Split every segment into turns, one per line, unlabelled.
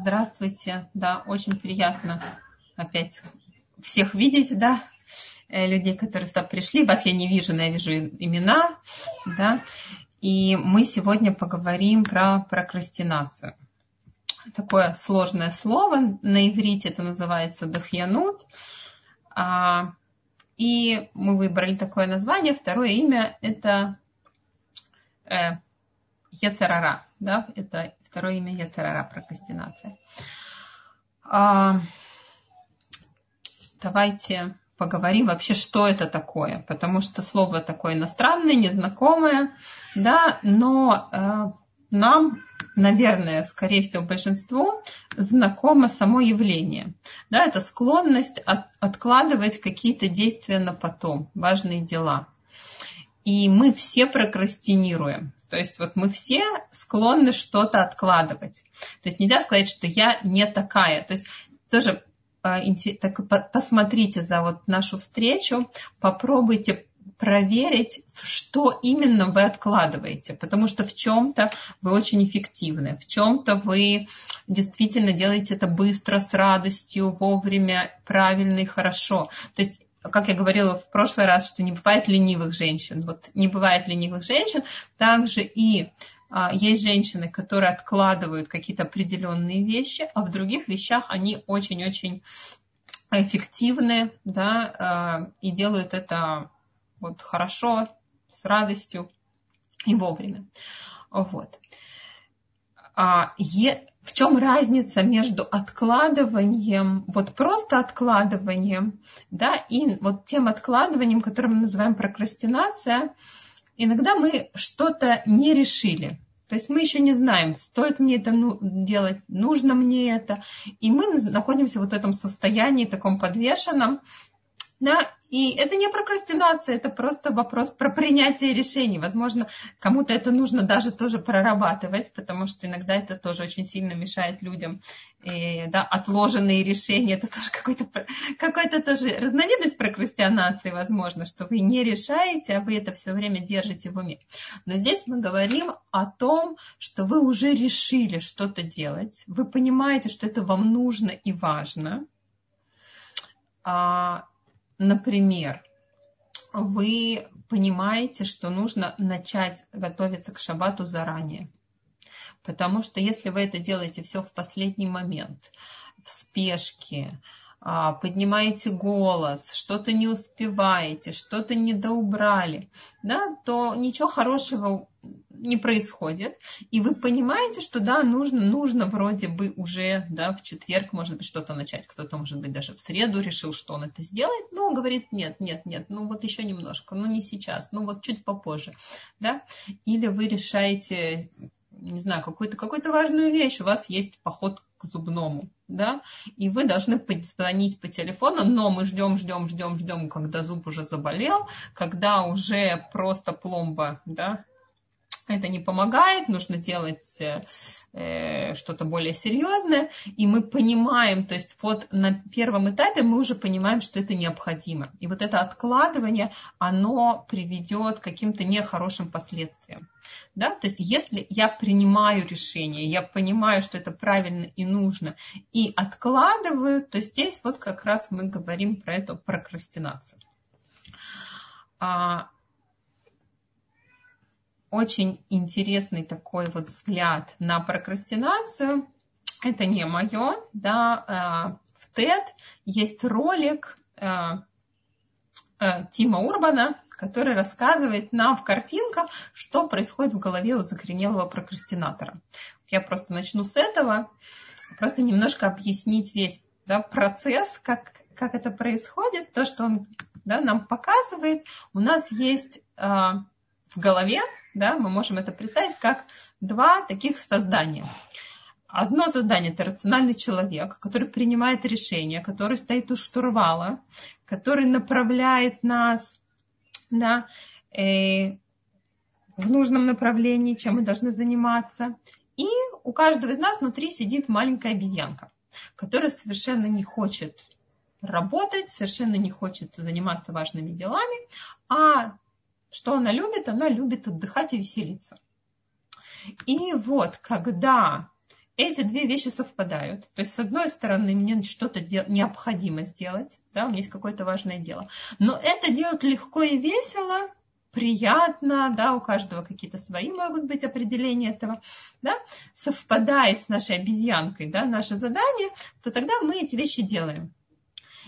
здравствуйте. Да, очень приятно опять всех видеть, да, э, людей, которые сюда пришли. Вас я не вижу, но я вижу имена, да. И мы сегодня поговорим про прокрастинацию. Такое сложное слово на иврите, это называется дахьянут. А, и мы выбрали такое название. Второе имя это э, Ецерара, да, это второе имя Ецерара, прокрастинация. А, давайте поговорим вообще, что это такое, потому что слово такое иностранное, незнакомое, да, но э, нам, наверное, скорее всего, большинству знакомо само явление. Да, это склонность от, откладывать какие-то действия на потом, важные дела. И мы все прокрастинируем. То есть вот мы все склонны что-то откладывать. То есть нельзя сказать, что я не такая. То есть тоже а, так, посмотрите за вот нашу встречу, попробуйте проверить, что именно вы откладываете, потому что в чем-то вы очень эффективны, в чем-то вы действительно делаете это быстро, с радостью, вовремя, правильно и хорошо. То есть как я говорила в прошлый раз, что не бывает ленивых женщин. Вот не бывает ленивых женщин, также и а, есть женщины, которые откладывают какие-то определенные вещи, а в других вещах они очень-очень эффективны, да, а, и делают это вот хорошо, с радостью и вовремя. Вот. А, в чем разница между откладыванием, вот просто откладыванием, да, и вот тем откладыванием, которое мы называем прокрастинация, иногда мы что-то не решили. То есть мы еще не знаем, стоит мне это ну, делать, нужно мне это. И мы находимся в вот этом состоянии таком подвешенном, да, и это не прокрастинация, это просто вопрос про принятие решений. Возможно, кому-то это нужно даже тоже прорабатывать, потому что иногда это тоже очень сильно мешает людям. И, да, отложенные решения, это тоже какой-то, какой-то тоже разновидность прокрастинации, возможно, что вы не решаете, а вы это все время держите в уме. Но здесь мы говорим о том, что вы уже решили что-то делать, вы понимаете, что это вам нужно и важно, а, Например, вы понимаете, что нужно начать готовиться к шабату заранее. Потому что если вы это делаете все в последний момент, в спешке, а, поднимаете голос, что-то не успеваете, что-то недоубрали, да, то ничего хорошего не происходит. И вы понимаете, что да, нужно, нужно вроде бы уже да, в четверг, может быть, что-то начать. Кто-то, может быть, даже в среду решил, что он это сделает, но говорит, нет, нет, нет, ну вот еще немножко, ну не сейчас, ну вот чуть попозже. Да? Или вы решаете не знаю, какую-то какую важную вещь, у вас есть поход к зубному, да, и вы должны позвонить по телефону, но мы ждем, ждем, ждем, ждем, когда зуб уже заболел, когда уже просто пломба, да, это не помогает, нужно делать э, что-то более серьезное, и мы понимаем, то есть вот на первом этапе мы уже понимаем, что это необходимо. И вот это откладывание, оно приведет к каким-то нехорошим последствиям. Да? То есть если я принимаю решение, я понимаю, что это правильно и нужно, и откладываю, то здесь вот как раз мы говорим про эту прокрастинацию. А, очень интересный такой вот взгляд на прокрастинацию. Это не мое, да, э, в TED есть ролик э, э, Тима Урбана, который рассказывает нам в картинках, что происходит в голове у закоренелого прокрастинатора. Я просто начну с этого, просто немножко объяснить весь да, процесс, как, как это происходит, то, что он да, нам показывает. У нас есть в голове, да, мы можем это представить как два таких создания. Одно создание – это рациональный человек, который принимает решения, который стоит у штурвала, который направляет нас да, э, в нужном направлении, чем мы должны заниматься. И у каждого из нас внутри сидит маленькая обезьянка, которая совершенно не хочет работать, совершенно не хочет заниматься важными делами, а что она любит? Она любит отдыхать и веселиться. И вот, когда эти две вещи совпадают. То есть, с одной стороны, мне что-то необходимо сделать, да, у меня есть какое-то важное дело. Но это делать легко и весело, приятно, да, у каждого какие-то свои могут быть определения этого, да, совпадает с нашей обезьянкой, да, наше задание, то тогда мы эти вещи делаем.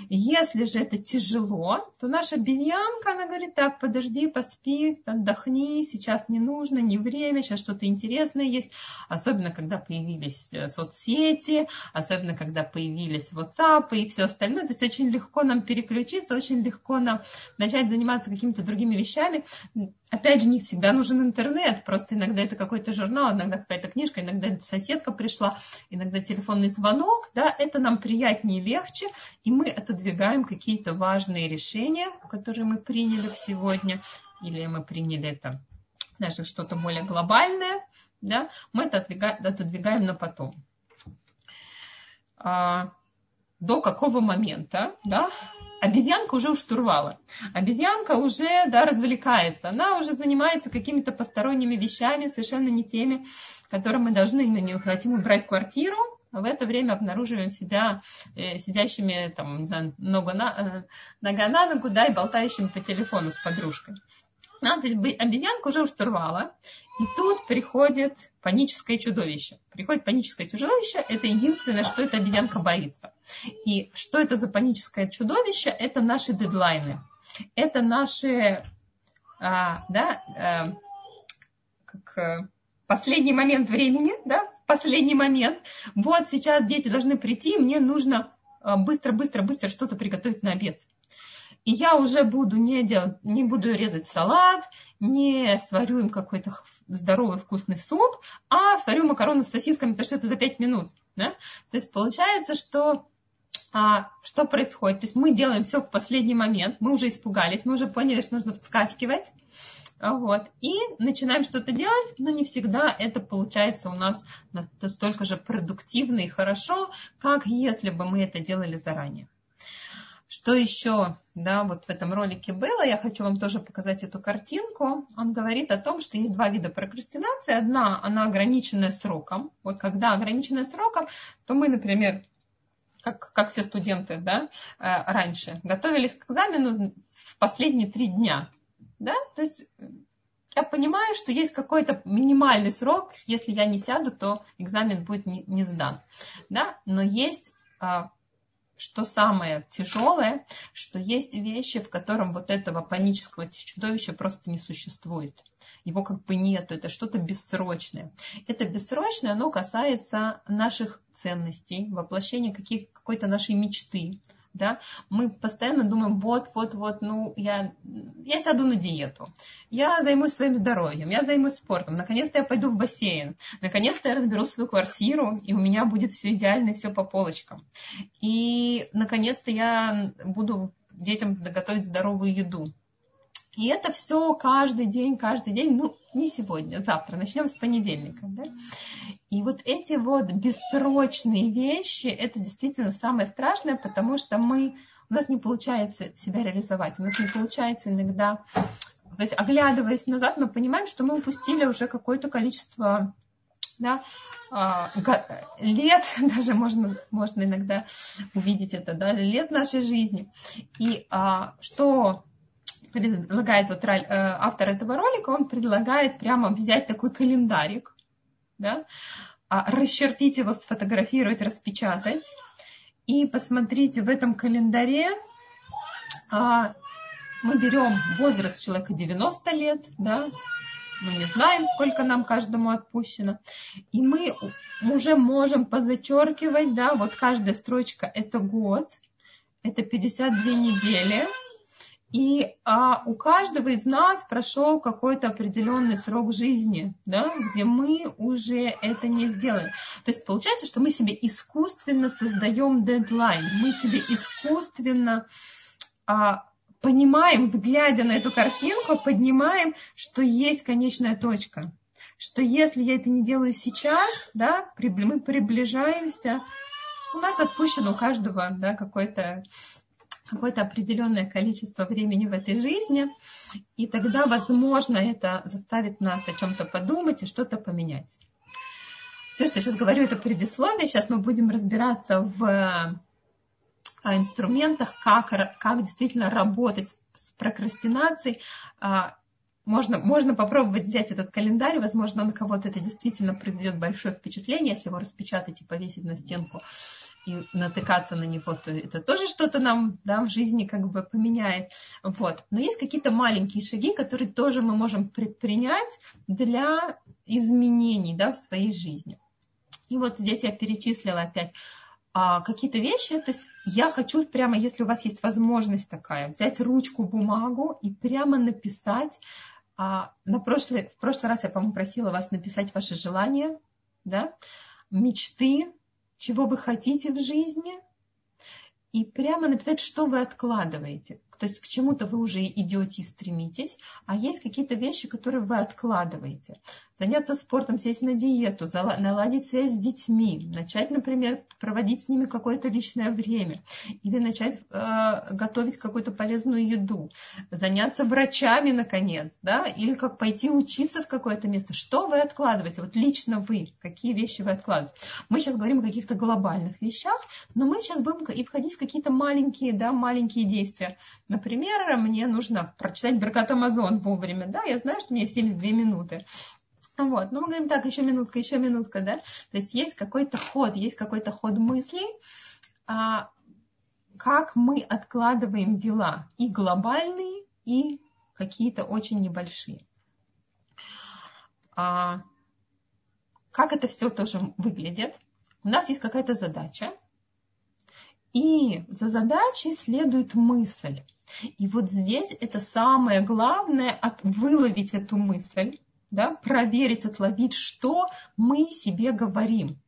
Если же это тяжело, то наша обезьянка, она говорит, так, подожди, поспи, отдохни, сейчас не нужно, не время, сейчас что-то интересное есть. Особенно, когда появились э, соцсети, особенно, когда появились WhatsApp и все остальное. То есть очень легко нам переключиться, очень легко нам начать заниматься какими-то другими вещами. Опять же, не всегда нужен интернет, просто иногда это какой-то журнал, иногда какая-то книжка, иногда соседка пришла, иногда телефонный звонок, да, это нам приятнее и легче, и мы отодвигаем какие-то важные решения, которые мы приняли сегодня, или мы приняли это даже что-то более глобальное, да, мы это отодвигаем, на потом. А, до какого момента, да, обезьянка уже у штурвала. Обезьянка уже да, развлекается. Она уже занимается какими-то посторонними вещами, совершенно не теми, которые мы должны. Мы не хотим убрать квартиру, в это время обнаруживаем себя э, сидящими там, не знаю, нога на, э, нога на ногу, да, и болтающими по телефону с подружкой. Есть обезьянка уже у штурвала, и тут приходит паническое чудовище. Приходит паническое чудовище, это единственное, что эта обезьянка боится. И что это за паническое чудовище? Это наши дедлайны. Это наши, а, да, а, как э, последний момент времени, да, последний момент. Вот сейчас дети должны прийти, мне нужно быстро, быстро, быстро что-то приготовить на обед. И я уже буду не делать, не буду резать салат, не сварю им какой-то здоровый вкусный суп, а сварю макароны с сосисками, потому что это за 5 минут. Да? То есть получается, что а, что происходит? То есть мы делаем все в последний момент, мы уже испугались, мы уже поняли, что нужно вскакивать, вот, и начинаем что-то делать, но не всегда это получается у нас настолько же продуктивно и хорошо, как если бы мы это делали заранее. Что еще, да, вот в этом ролике было, я хочу вам тоже показать эту картинку. Он говорит о том, что есть два вида прокрастинации. Одна, она ограниченная сроком. Вот когда ограниченная сроком, то мы, например, как, как все студенты, да, э, раньше, готовились к экзамену в последние три дня, да, то есть я понимаю, что есть какой-то минимальный срок, если я не сяду, то экзамен будет не, не сдан, да, но есть а, что самое тяжелое, что есть вещи, в котором вот этого панического чудовища просто не существует. Его как бы нет, это что-то бессрочное. Это бессрочное, оно касается наших ценностей, воплощения каких, какой-то нашей мечты, да, мы постоянно думаем, вот, вот, вот, ну, я, я сяду на диету, я займусь своим здоровьем, я займусь спортом, наконец-то я пойду в бассейн, наконец-то я разберу свою квартиру, и у меня будет все идеально и все по полочкам. И, наконец-то, я буду детям готовить здоровую еду. И это все каждый день, каждый день, ну, не сегодня, завтра, начнем с понедельника. Да? И вот эти вот бессрочные вещи, это действительно самое страшное, потому что мы, у нас не получается себя реализовать, у нас не получается иногда, то есть оглядываясь назад, мы понимаем, что мы упустили уже какое-то количество да, а, лет, даже можно, можно иногда увидеть это, да, лет нашей жизни. И а, что предлагает вот э, автор этого ролика, он предлагает прямо взять такой календарик, да, а, расчертить его, сфотографировать, распечатать. И посмотрите, в этом календаре а, мы берем возраст человека 90 лет, да, мы не знаем, сколько нам каждому отпущено. И мы уже можем позачеркивать, да, вот каждая строчка это год, это 52 недели, и а, у каждого из нас прошел какой-то определенный срок жизни, да, где мы уже это не сделали. То есть получается, что мы себе искусственно создаем дедлайн, мы себе искусственно а, понимаем, глядя на эту картинку, поднимаем, что есть конечная точка. Что если я это не делаю сейчас, да, мы приближаемся, у нас отпущено у каждого да, какой-то какое-то определенное количество времени в этой жизни, и тогда, возможно, это заставит нас о чем-то подумать и что-то поменять. все, что я сейчас говорю, это предисловие. Сейчас мы будем разбираться в э, инструментах, как, как действительно работать с прокрастинацией. Можно, можно попробовать взять этот календарь, возможно, на кого-то это действительно произведет большое впечатление, если его распечатать и повесить на стенку и натыкаться на него, то это тоже что-то нам да, в жизни как бы поменяет. Вот. Но есть какие-то маленькие шаги, которые тоже мы можем предпринять для изменений да, в своей жизни. И вот здесь я перечислила опять а, какие-то вещи. То есть я хочу прямо, если у вас есть возможность такая, взять ручку, бумагу и прямо написать а на прошлый, в прошлый раз я, по-моему, просила вас написать ваши желания, да, мечты, чего вы хотите в жизни, и прямо написать, что вы откладываете. То есть к чему-то вы уже идете и стремитесь, а есть какие-то вещи, которые вы откладываете. Заняться спортом, сесть на диету, наладить связь с детьми, начать, например, проводить с ними какое-то личное время, или начать э, готовить какую-то полезную еду, заняться врачами, наконец, да, или как пойти учиться в какое-то место. Что вы откладываете? Вот лично вы, какие вещи вы откладываете? Мы сейчас говорим о каких-то глобальных вещах, но мы сейчас будем и входить в какие-то маленькие, да, маленькие действия. Например, мне нужно прочитать Беркат Амазон вовремя, да, я знаю, что у меня 72 минуты. Вот, ну мы говорим так, еще минутка, еще минутка, да. То есть есть какой-то ход, есть какой-то ход мыслей, а, как мы откладываем дела, и глобальные, и какие-то очень небольшие. А, как это все тоже выглядит? У нас есть какая-то задача, и за задачей следует мысль. И вот здесь это самое главное, от, выловить эту мысль, да, проверить, отловить, что мы себе говорим.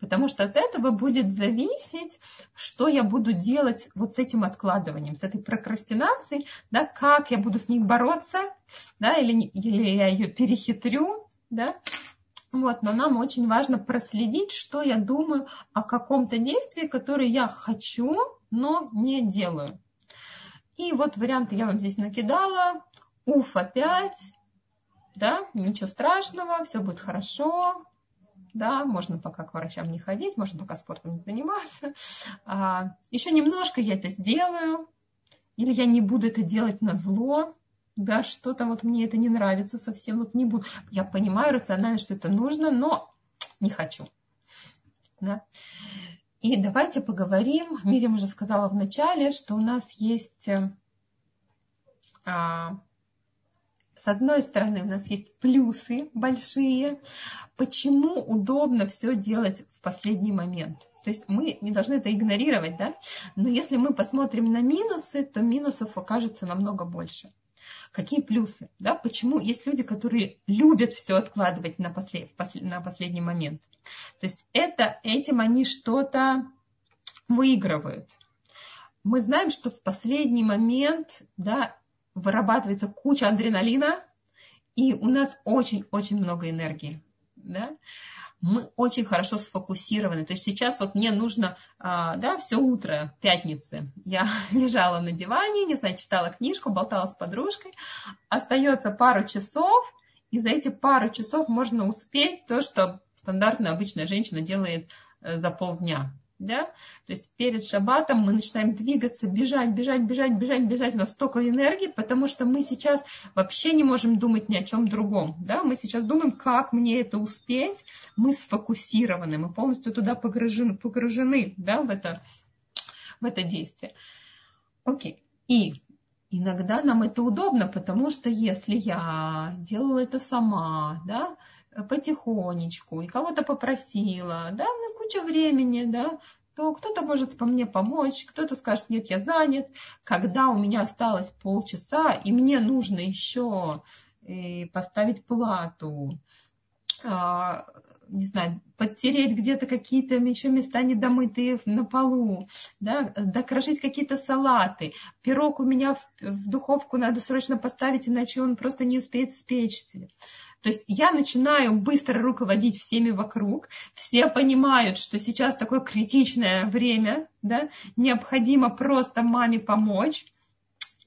Потому что от этого будет зависеть, что я буду делать вот с этим откладыванием, с этой прокрастинацией, да, как я буду с ней бороться, да, или, или я ее перехитрю, да. Вот, но нам очень важно проследить, что я думаю о каком-то действии, которое я хочу, но не делаю. И вот варианты я вам здесь накидала. Уф опять, да, ничего страшного, все будет хорошо, да, можно пока к врачам не ходить, можно пока спортом не заниматься. А, еще немножко я это сделаю, или я не буду это делать на зло, да, что-то вот мне это не нравится совсем, вот не буду. Я понимаю рационально, что это нужно, но не хочу. Да. И давайте поговорим. Мирим уже сказала в начале, что у нас есть, э, а, с одной стороны, у нас есть плюсы большие. Почему удобно все делать в последний момент? То есть мы не должны это игнорировать, да? Но если мы посмотрим на минусы, то минусов окажется намного больше. Какие плюсы? Да? Почему есть люди, которые любят все откладывать на, послед, на последний момент? То есть это, этим они что-то выигрывают. Мы знаем, что в последний момент да, вырабатывается куча адреналина, и у нас очень-очень много энергии. Да? Мы очень хорошо сфокусированы. То есть сейчас вот мне нужно, а, да, все утро пятницы. Я лежала на диване, не знаю, читала книжку, болтала с подружкой. Остается пару часов, и за эти пару часов можно успеть то, что стандартная обычная женщина делает э, за полдня да, то есть перед шаббатом мы начинаем двигаться, бежать, бежать, бежать, бежать, бежать, у нас столько энергии, потому что мы сейчас вообще не можем думать ни о чем другом, да, мы сейчас думаем, как мне это успеть, мы сфокусированы, мы полностью туда погружены, погружены, да, в это, в это действие. Окей, и иногда нам это удобно, потому что если я делала это сама, да, потихонечку и кого-то попросила, да, на кучу времени, да, то кто-то может по мне помочь, кто-то скажет, нет, я занят. Когда у меня осталось полчаса, и мне нужно еще э, поставить плату, а, не знаю, подтереть где-то какие-то еще места недомытые на полу, да, докрошить какие-то салаты. Пирог у меня в, в духовку надо срочно поставить, иначе он просто не успеет спечься. То есть я начинаю быстро руководить всеми вокруг, все понимают, что сейчас такое критичное время, да, необходимо просто маме помочь,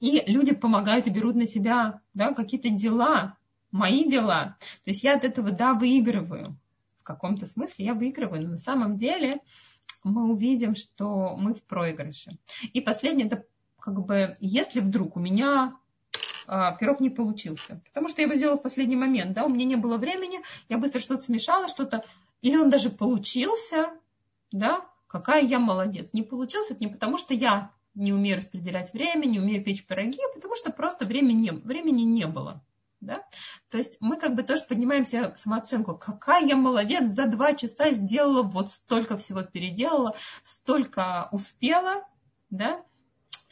и люди помогают и берут на себя да, какие-то дела, мои дела. То есть я от этого, да, выигрываю каком-то смысле я выигрываю, но на самом деле мы увидим, что мы в проигрыше. И последнее, это как бы, если вдруг у меня пирог не получился, потому что я его сделала в последний момент, да, у меня не было времени, я быстро что-то смешала, что-то, или он даже получился, да, какая я молодец. Не получился это не потому, что я не умею распределять время, не умею печь пироги, а потому что просто времени времени не было. Да? То есть мы как бы тоже поднимаем себе самооценку. Какая я молодец, за два часа сделала вот столько всего переделала, столько успела, да?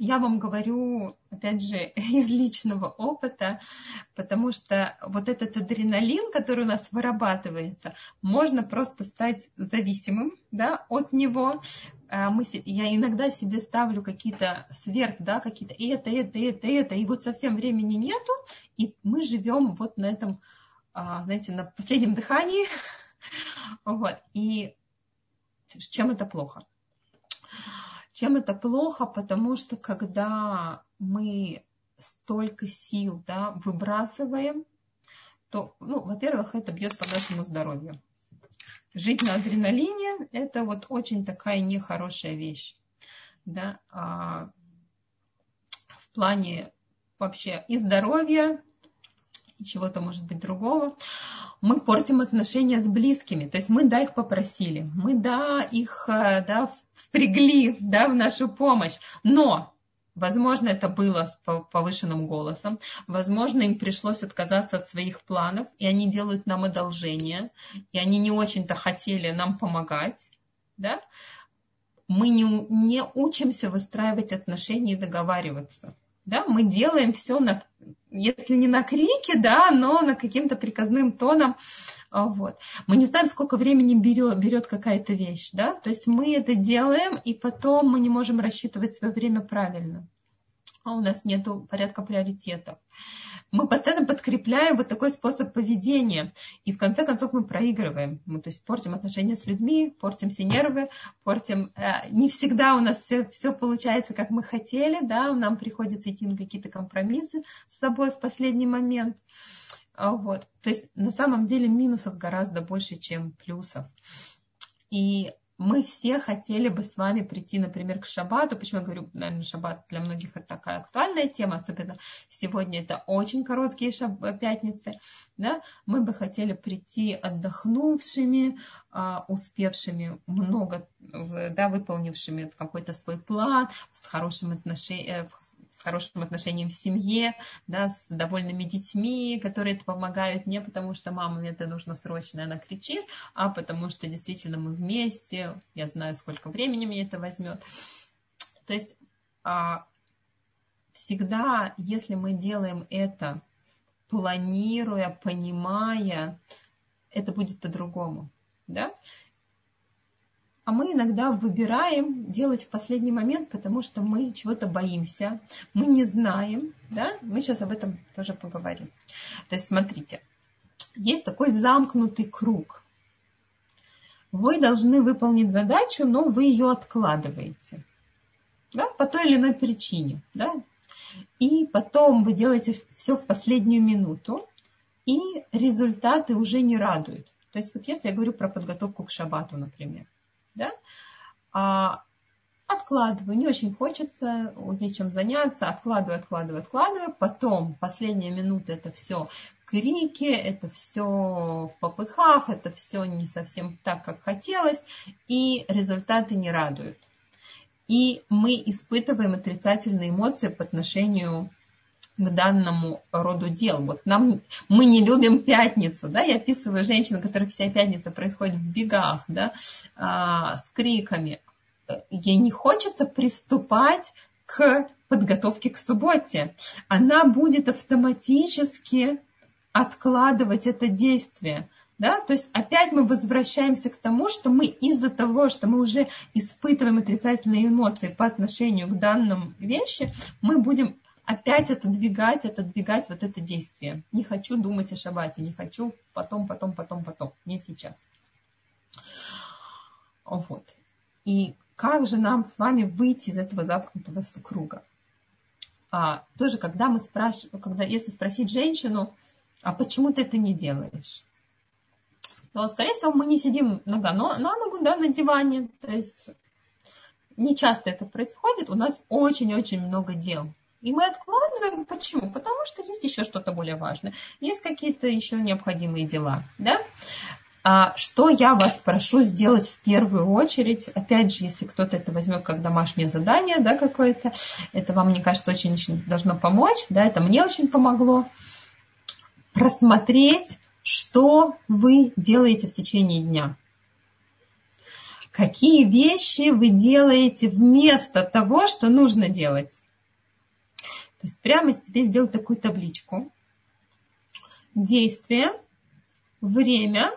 Я вам говорю, опять же, из личного опыта, потому что вот этот адреналин, который у нас вырабатывается, можно просто стать зависимым да, от него. А мы, я иногда себе ставлю какие-то сверх, да, какие-то это, это, это, это, и вот совсем времени нету, и мы живем вот на этом, а, знаете, на последнем дыхании. Вот. И чем это плохо? Чем это плохо? Потому что когда мы столько сил да, выбрасываем, то, ну, во-первых, это бьет по нашему здоровью. Жить на адреналине – это вот очень такая нехорошая вещь. Да? А в плане вообще и здоровья, чего-то, может быть, другого мы портим отношения с близкими. То есть мы, да, их попросили, мы, да, их, э, да, впрягли, да, в нашу помощь. Но Возможно, это было с повышенным голосом. Возможно, им пришлось отказаться от своих планов, и они делают нам одолжение, и они не очень-то хотели нам помогать. Да? Мы не, не учимся выстраивать отношения и договариваться. Да? Мы делаем все на если не на крики, да, но на каким-то приказным тоном. А, вот. Мы не знаем, сколько времени берет, берет какая-то вещь, да, то есть мы это делаем, и потом мы не можем рассчитывать свое время правильно. А у нас нет порядка приоритетов мы постоянно подкрепляем вот такой способ поведения. И в конце концов мы проигрываем. Мы то есть портим отношения с людьми, портим все нервы, портим... Э, не всегда у нас все, все получается, как мы хотели, да, нам приходится идти на какие-то компромиссы с собой в последний момент. А вот. То есть на самом деле минусов гораздо больше, чем плюсов. И мы все хотели бы с вами прийти, например, к шаббату. Почему я говорю, наверное, шаббат для многих это такая актуальная тема, особенно сегодня это очень короткие шаб... пятницы. Да? Мы бы хотели прийти отдохнувшими, а, успевшими много, да, выполнившими какой-то свой план, с хорошим отношением, э, с хорошим отношением в семье, да, с довольными детьми, которые это помогают не потому, что мама мне это нужно срочно, она кричит, а потому что действительно мы вместе, я знаю, сколько времени мне это возьмет. То есть а, всегда, если мы делаем это, планируя, понимая, это будет по-другому. Да? А мы иногда выбираем делать в последний момент, потому что мы чего-то боимся, мы не знаем, да, мы сейчас об этом тоже поговорим. То есть смотрите, есть такой замкнутый круг. Вы должны выполнить задачу, но вы ее откладываете, да, по той или иной причине, да, и потом вы делаете все в последнюю минуту, и результаты уже не радуют. То есть вот если я говорю про подготовку к шабату, например, да, а откладываю, не очень хочется, есть чем заняться, откладываю, откладываю, откладываю, потом последняя минута это все крики, это все в попыхах, это все не совсем так, как хотелось, и результаты не радуют. И мы испытываем отрицательные эмоции по отношению к данному роду дел. Вот нам, мы не любим пятницу, да, я описываю женщин, у которых вся пятница происходит в бегах, да, а, с криками. Ей не хочется приступать к подготовке к субботе. Она будет автоматически откладывать это действие. Да? То есть опять мы возвращаемся к тому, что мы из-за того, что мы уже испытываем отрицательные эмоции по отношению к данным вещи, мы будем опять отодвигать, отодвигать вот это действие. Не хочу думать о шабате, не хочу потом, потом, потом, потом, не сейчас. Вот. И как же нам с вами выйти из этого замкнутого круга? А, тоже, когда мы спрашиваем, когда, если спросить женщину, а почему ты это не делаешь? то, скорее всего, мы не сидим нога на ногу да, на диване. То есть не часто это происходит. У нас очень-очень много дел. И мы откладываем. Почему? Потому что есть еще что-то более важное. Есть какие-то еще необходимые дела. Да? А что я вас прошу сделать в первую очередь, опять же, если кто-то это возьмет как домашнее задание, да, какое-то, это вам, мне кажется, очень-очень должно помочь, да, это мне очень помогло, просмотреть, что вы делаете в течение дня. Какие вещи вы делаете вместо того, что нужно делать. То есть прямо себе сделать такую табличку. Действие, время,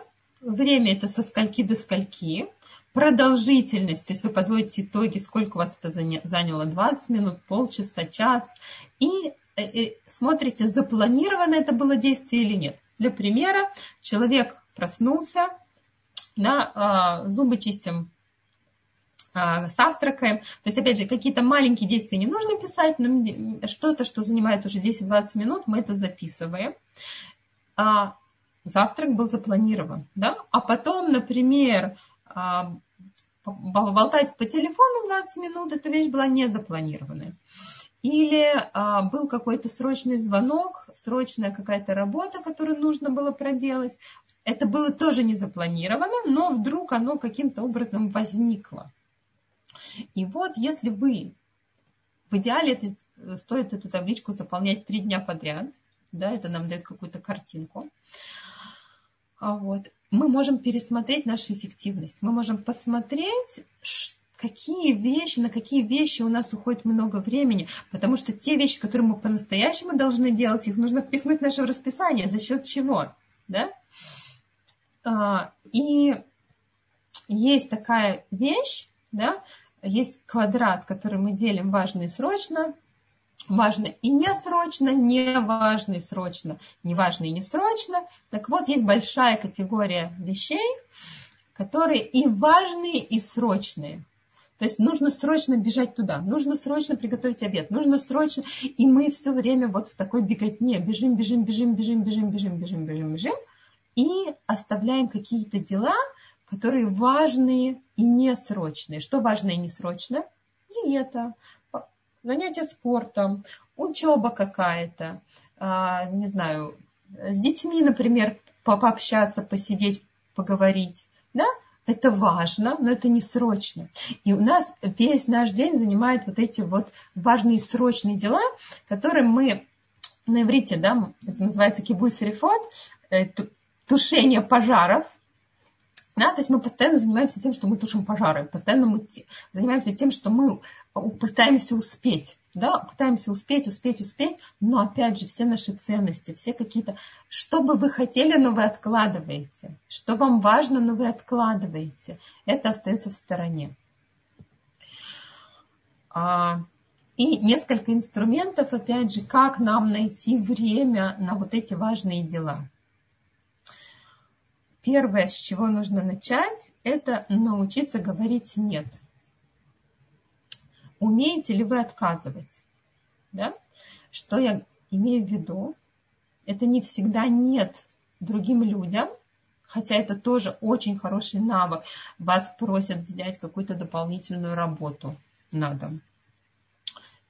Время это со скольки до скольки. Продолжительность, то есть вы подводите итоги, сколько у вас это заняло, 20 минут, полчаса, час. И э, э, смотрите, запланировано это было действие или нет. Для примера, человек проснулся, да, а, зубы чистим, завтракаем. То есть, опять же, какие-то маленькие действия не нужно писать, но что-то, что занимает уже 10-20 минут, мы это записываем. А, завтрак был запланирован, да, а потом, например, а, болтать по телефону 20 минут, эта вещь была не запланированная. Или а, был какой-то срочный звонок, срочная какая-то работа, которую нужно было проделать. Это было тоже не запланировано, но вдруг оно каким-то образом возникло. И вот если вы, в идеале это, стоит эту табличку заполнять три дня подряд, да, это нам дает какую-то картинку. А вот, мы можем пересмотреть нашу эффективность. Мы можем посмотреть, какие вещи, на какие вещи у нас уходит много времени, потому что те вещи, которые мы по-настоящему должны делать, их нужно впихнуть в наше расписание. За счет чего? Да? А, и есть такая вещь, да, есть квадрат, который мы делим важно и срочно, важно и не срочно, не важно и срочно, не важно и не срочно. Так вот, есть большая категория вещей, которые и важные, и срочные. То есть нужно срочно бежать туда, нужно срочно приготовить обед, нужно срочно... И мы все время вот в такой беготне бежим, бежим, бежим, бежим, бежим, бежим, бежим, бежим, бежим. И оставляем какие-то дела, которые важные и несрочные. Что важно и несрочно? Диета, занятия спортом, учеба какая-то, а, не знаю, с детьми, например, пообщаться, посидеть, поговорить, да, это важно, но это не срочно. И у нас весь наш день занимает вот эти вот важные срочные дела, которые мы на иврите, да, это называется кибуй сарифот, э, тушение пожаров, да, то есть мы постоянно занимаемся тем, что мы тушим пожары, постоянно мы занимаемся тем, что мы пытаемся успеть, да, пытаемся успеть, успеть, успеть, но опять же все наши ценности, все какие-то, что бы вы хотели, но вы откладываете, что вам важно, но вы откладываете, это остается в стороне. А, и несколько инструментов, опять же, как нам найти время на вот эти важные дела – Первое, с чего нужно начать, это научиться говорить «нет». Умеете ли вы отказывать? Да? Что я имею в виду? Это не всегда «нет» другим людям, хотя это тоже очень хороший навык. Вас просят взять какую-то дополнительную работу на дом.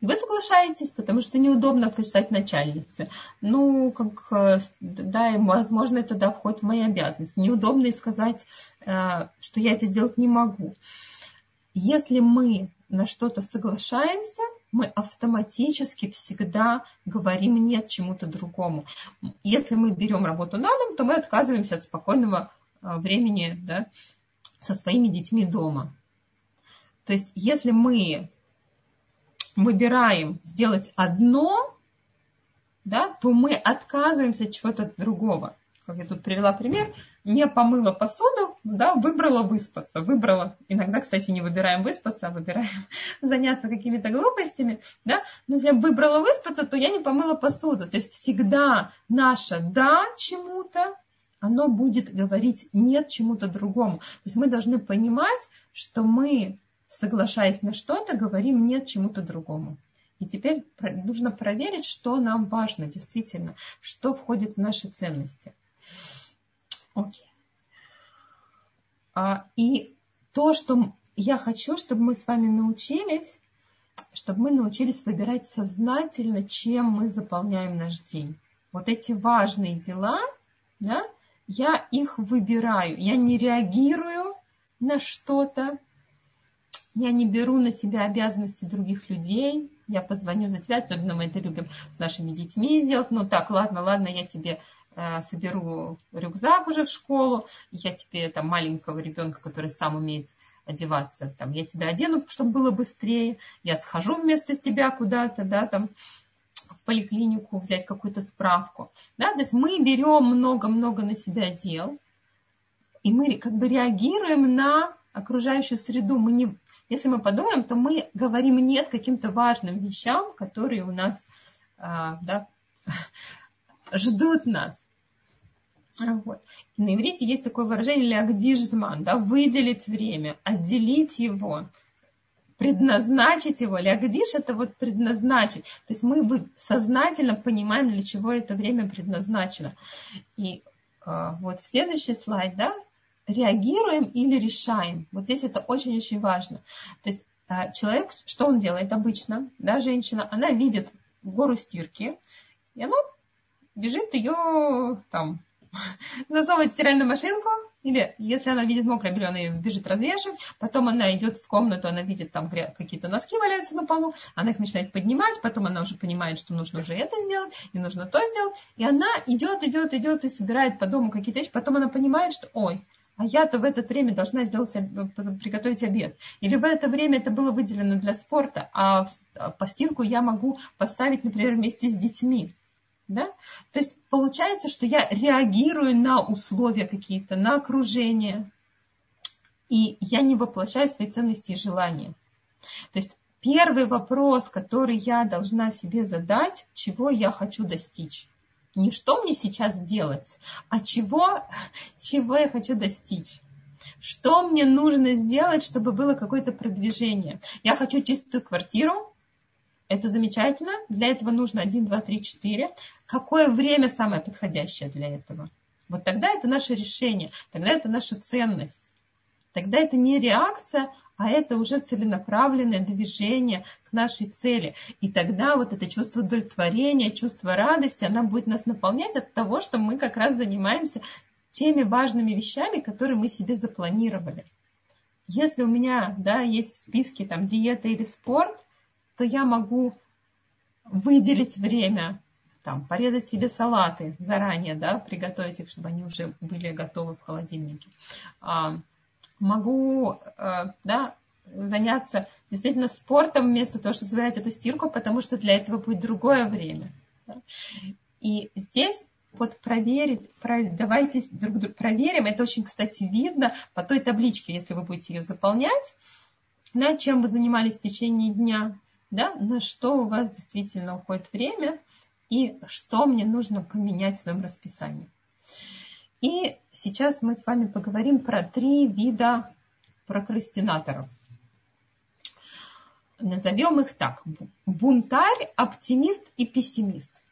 Вы соглашаетесь, потому что неудобно стать начальницей. Ну, как, э, да, и, возможно, это да, входит в мои обязанности. Неудобно и сказать, э, что я это сделать не могу. Если мы на что-то соглашаемся, мы автоматически всегда говорим нет чему-то другому. Если мы берем работу на дом, то мы отказываемся от спокойного э, времени да, со своими детьми дома. То есть, если мы выбираем сделать одно, да, то мы отказываемся от чего-то другого. Как я тут привела пример, не помыла посуду, да, выбрала выспаться. Выбрала, иногда, кстати, не выбираем выспаться, а выбираем заняться какими-то глупостями, да, но если я выбрала выспаться, то я не помыла посуду. То есть всегда наше «да» чему-то, оно будет говорить «нет» чему-то другому. То есть мы должны понимать, что мы соглашаясь на что-то, говорим нет чему-то другому. И теперь нужно проверить, что нам важно действительно, что входит в наши ценности. Окей. А, и то, что я хочу, чтобы мы с вами научились, чтобы мы научились выбирать сознательно, чем мы заполняем наш день. Вот эти важные дела, да, я их выбираю. Я не реагирую на что-то, я не беру на себя обязанности других людей, я позвоню за тебя, особенно мы это любим с нашими детьми сделать. Ну так, ладно, ладно, я тебе э, соберу рюкзак уже в школу, я тебе там маленького ребенка, который сам умеет одеваться, там, я тебя одену, чтобы было быстрее, я схожу вместо тебя куда-то, да, там, в поликлинику взять какую-то справку, да, то есть мы берем много-много на себя дел, и мы как бы реагируем на окружающую среду, мы не, если мы подумаем, то мы говорим нет каким-то важным вещам, которые у нас а, да, ждут нас. Вот. И на иврите есть такое выражение лягдижзман, да, выделить время, отделить его, предназначить его. Лягдиш это вот предназначить. То есть мы сознательно понимаем, для чего это время предназначено. И э, вот следующий слайд, да, реагируем или решаем. Вот здесь это очень-очень важно. То есть э, человек, что он делает обычно, да, женщина, она видит гору стирки, и она бежит ее там засовывает в стиральную машинку, или если она видит мокрое белье, она ее бежит развешивать, потом она идет в комнату, она видит там какие-то носки валяются на полу, она их начинает поднимать, потом она уже понимает, что нужно уже это сделать, и нужно то сделать, и она идет, идет, идет и собирает по дому какие-то вещи, потом она понимает, что, ой, а я-то в это время должна сделать, приготовить обед. Или в это время это было выделено для спорта, а постирку я могу поставить, например, вместе с детьми. Да? То есть получается, что я реагирую на условия какие-то, на окружение, и я не воплощаю свои ценности и желания. То есть первый вопрос, который я должна себе задать, чего я хочу достичь. Не что мне сейчас делать, а чего, чего я хочу достичь. Что мне нужно сделать, чтобы было какое-то продвижение? Я хочу чистую квартиру, это замечательно. Для этого нужно 1, 2, 3, 4. Какое время самое подходящее для этого? Вот тогда это наше решение, тогда это наша ценность. Тогда это не реакция, а это уже целенаправленное движение к нашей цели. И тогда вот это чувство удовлетворения, чувство радости, она будет нас наполнять от того, что мы как раз занимаемся теми важными вещами, которые мы себе запланировали. Если у меня да, есть в списке там, диета или спорт, то я могу выделить время, там, порезать себе салаты заранее, да, приготовить их, чтобы они уже были готовы в холодильнике. Могу, а, да, заняться действительно спортом вместо того, чтобы собирать эту стирку, потому что для этого будет другое время. И здесь вот проверить, давайте друг друга проверим. Это очень, кстати, видно по той табличке, если вы будете ее заполнять, да, чем вы занимались в течение дня да, на что у вас действительно уходит время и что мне нужно поменять в своем расписании. И сейчас мы с вами поговорим про три вида прокрастинаторов. Назовем их так. Бунтарь, оптимист и пессимист.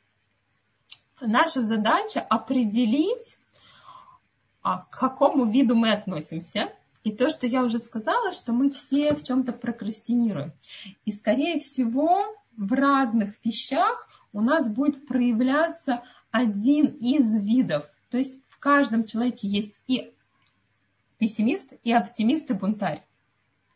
Наша задача определить, а, к какому виду мы относимся – и то, что я уже сказала, что мы все в чем-то прокрастинируем. И, скорее всего, в разных вещах у нас будет проявляться один из видов. То есть каждом человеке есть и пессимист, и оптимист, и бунтарь.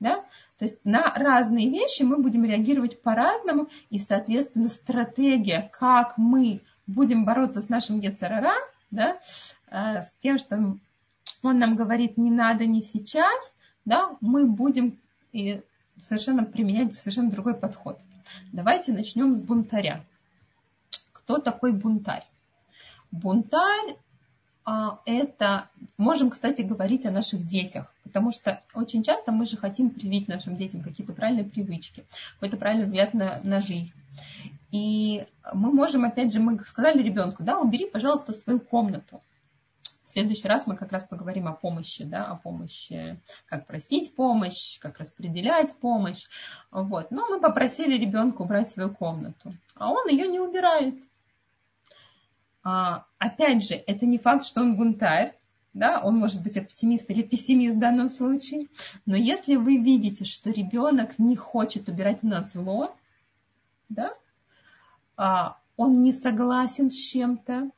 Да? То есть на разные вещи мы будем реагировать по-разному, и, соответственно, стратегия, как мы будем бороться с нашим Гецерара, да, э, с тем, что он нам говорит не надо, не сейчас, да, мы будем и совершенно применять совершенно другой подход. Давайте начнем с бунтаря. Кто такой бунтарь? Бунтарь это, можем, кстати, говорить о наших детях, потому что очень часто мы же хотим привить нашим детям какие-то правильные привычки, какой-то правильный взгляд на, на жизнь. И мы можем, опять же, мы сказали ребенку, да, убери, пожалуйста, свою комнату. В следующий раз мы как раз поговорим о помощи, да, о помощи, как просить помощь, как распределять помощь. Вот. Но мы попросили ребенка убрать свою комнату, а он ее не убирает. А, опять же, это не факт, что он бунтарь, да, он может быть оптимист или пессимист в данном случае. Но если вы видите, что ребенок не хочет убирать на зло, да, а, он не согласен с чем-то,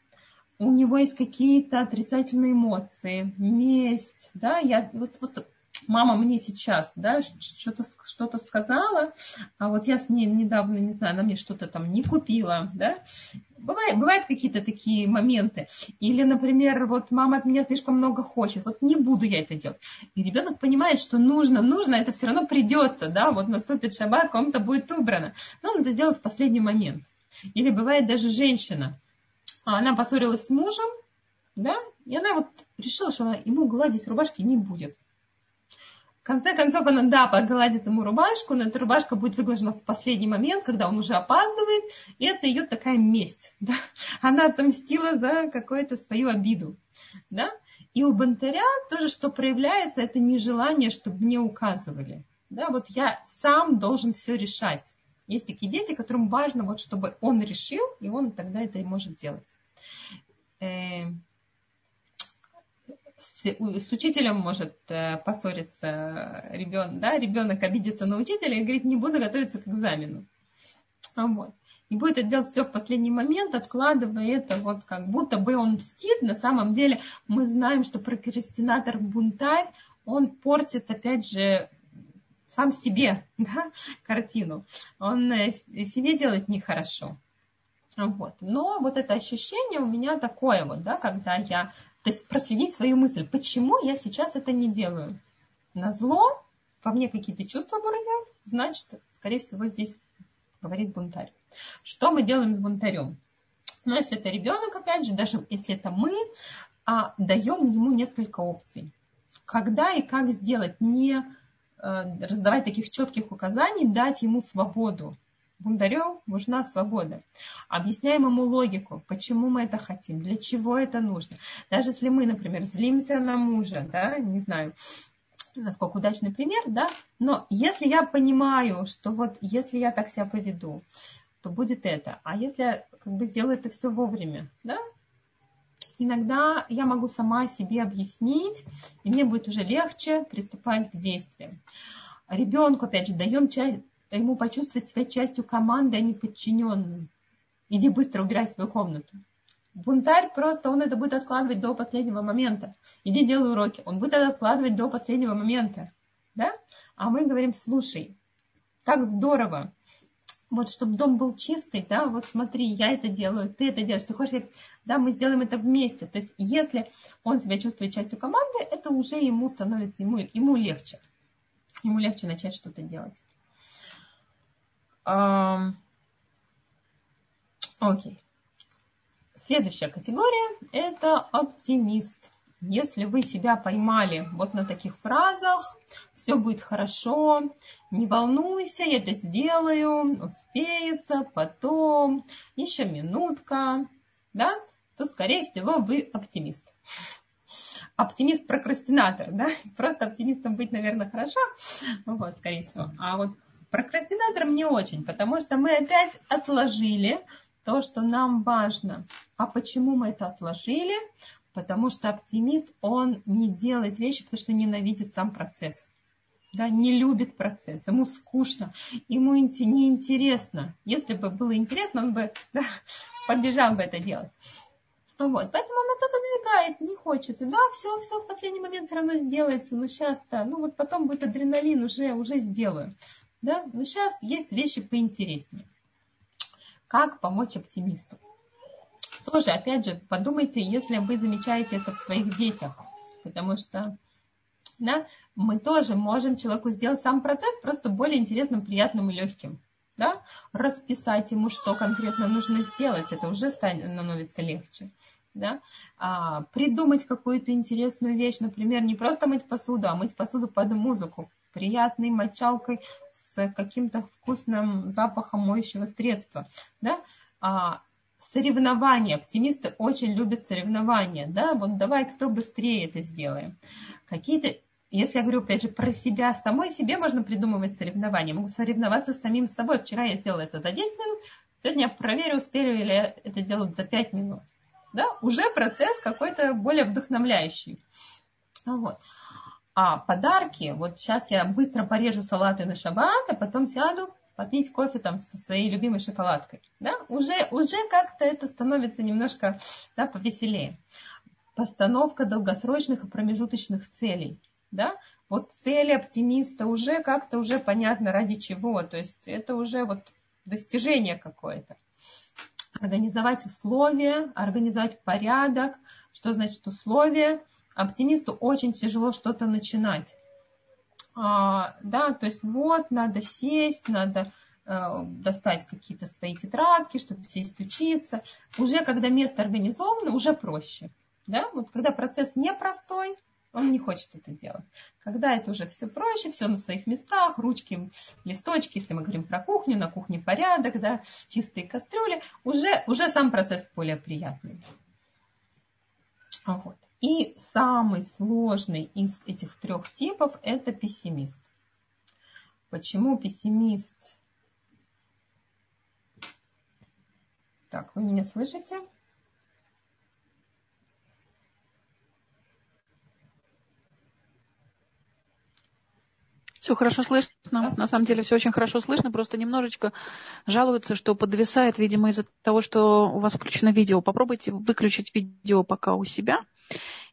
у него есть какие-то отрицательные эмоции, месть, да, я вот, вот мама мне сейчас, да, что-то что сказала, а вот я с ней недавно, не знаю, она мне что-то там не купила, да. Бывает, бывают какие-то такие моменты. Или, например, вот мама от меня слишком много хочет, вот не буду я это делать. И ребенок понимает, что нужно, нужно, это все равно придется, да, вот наступит шаббат, комната будет убрана. Но он это сделает в последний момент. Или бывает даже женщина, она поссорилась с мужем, да, и она вот решила, что она ему гладить рубашки не будет. В конце концов, она, да, погладит ему рубашку, но эта рубашка будет выглажена в последний момент, когда он уже опаздывает, и это ее такая месть. Да? Она отомстила за какую-то свою обиду. Да? И у бунтаря тоже, что проявляется, это нежелание, чтобы мне указывали. Да, вот я сам должен все решать. Есть такие дети, которым важно, вот, чтобы он решил, и он тогда это и может делать. С, с учителем может э, поссориться ребенок, да, ребенок обидится на учителя и говорит, не буду готовиться к экзамену. Вот. И будет это делать все в последний момент, откладывая это вот как будто бы он мстит. На самом деле мы знаем, что прокрастинатор-бунтарь, он портит, опять же, сам себе да, картину. Он э, себе делает нехорошо. Вот. Но вот это ощущение у меня такое вот, да, когда я то есть проследить свою мысль, почему я сейчас это не делаю. На зло во мне какие-то чувства бурлят, значит, скорее всего, здесь говорит бунтарь. Что мы делаем с бунтарем? Ну, если это ребенок, опять же, даже если это мы, а, даем ему несколько опций. Когда и как сделать, не э, раздавать таких четких указаний, дать ему свободу. Бундарю нужна свобода. Объясняем ему логику, почему мы это хотим, для чего это нужно. Даже если мы, например, злимся на мужа, да, не знаю, насколько удачный пример, да, но если я понимаю, что вот если я так себя поведу, то будет это. А если я как бы сделаю это все вовремя, да, иногда я могу сама себе объяснить, и мне будет уже легче приступать к действиям. Ребенку, опять же, даем часть, ему почувствовать себя частью команды, а не подчиненным. Иди быстро убирай свою комнату. Бунтарь просто, он это будет откладывать до последнего момента. Иди делай уроки. Он будет это откладывать до последнего момента. Да? А мы говорим, слушай, так здорово. Вот, чтобы дом был чистый, да, вот смотри, я это делаю, ты это делаешь, ты хочешь, да, мы сделаем это вместе. То есть, если он себя чувствует частью команды, это уже ему становится, ему, ему легче. Ему легче начать что-то делать. Окей. Следующая категория – это оптимист. Если вы себя поймали вот на таких фразах, все будет хорошо, не волнуйся, я это сделаю, успеется, потом, еще минутка, да, то, скорее всего, вы оптимист. Оптимист-прокрастинатор, да, просто оптимистом быть, наверное, хорошо, вот, скорее всего. А вот Прокрастинатором не очень, потому что мы опять отложили то, что нам важно. А почему мы это отложили? Потому что оптимист, он не делает вещи, потому что ненавидит сам процесс. Да, не любит процесс, ему скучно, ему неинтересно. Если бы было интересно, он бы да, побежал бы это делать. Вот, поэтому он это отодвигает, не хочет. Да, все, все в последний момент все равно сделается, но сейчас-то, ну вот потом будет адреналин, уже, уже сделаю. Да? Но сейчас есть вещи поинтереснее. Как помочь оптимисту? Тоже, опять же, подумайте, если вы замечаете это в своих детях. Потому что да, мы тоже можем человеку сделать сам процесс просто более интересным, приятным и легким. Да? Расписать ему, что конкретно нужно сделать, это уже становится легче. Да? А, придумать какую-то интересную вещь, например, не просто мыть посуду, а мыть посуду под музыку, приятной мочалкой с каким-то вкусным запахом моющего средства. Да? А, соревнования. Оптимисты очень любят соревнования. Да? Вот давай, кто быстрее это сделаем. Какие-то если я говорю, опять же, про себя, самой себе можно придумывать соревнования. Могу соревноваться с самим собой. Вчера я сделала это за 10 минут, сегодня я проверю, успею ли я это сделать за 5 минут. Да? Уже процесс какой-то более вдохновляющий. Вот. А подарки, вот сейчас я быстро порежу салаты на шаббат, а потом сяду попить кофе там со своей любимой шоколадкой. Да? Уже, уже как-то это становится немножко да, повеселее. Постановка долгосрочных и промежуточных целей. Да? Вот цели оптимиста уже как-то уже понятно ради чего. То есть это уже вот достижение какое-то. Организовать условия, организовать порядок. Что значит условия? Оптимисту очень тяжело что-то начинать. А, да, то есть вот надо сесть, надо э, достать какие-то свои тетрадки, чтобы сесть учиться. Уже когда место организовано, уже проще. Да? Вот когда процесс непростой, он не хочет это делать. Когда это уже все проще, все на своих местах, ручки, листочки, если мы говорим про кухню, на кухне порядок, да, чистые кастрюли, уже, уже сам процесс более приятный. Вот. И самый сложный из этих трех типов – это пессимист. Почему пессимист? Так, вы меня слышите?
Все хорошо слышно. На самом деле все очень хорошо слышно. Просто немножечко жалуются, что подвисает, видимо, из-за того, что у вас включено видео. Попробуйте выключить видео пока у себя.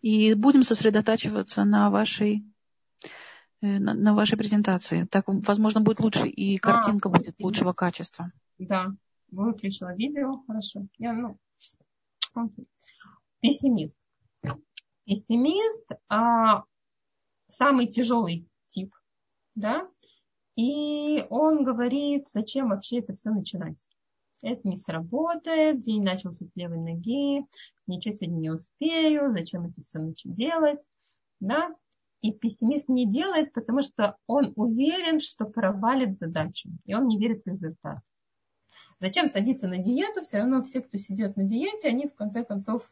И будем сосредотачиваться на вашей э, на, на вашей презентации. Так, возможно, будет лучше, и а, картинка а, будет лучшего качества.
Да, выключила видео, хорошо. Я, ну, Пессимист. Пессимист а, самый тяжелый тип да, и он говорит, зачем вообще это все начинать. Это не сработает, день начался с левой ноги, ничего сегодня не успею, зачем это все делать, да. И пессимист не делает, потому что он уверен, что провалит задачу, и он не верит в результат. Зачем садиться на диету? Все равно все, кто сидит на диете, они в конце концов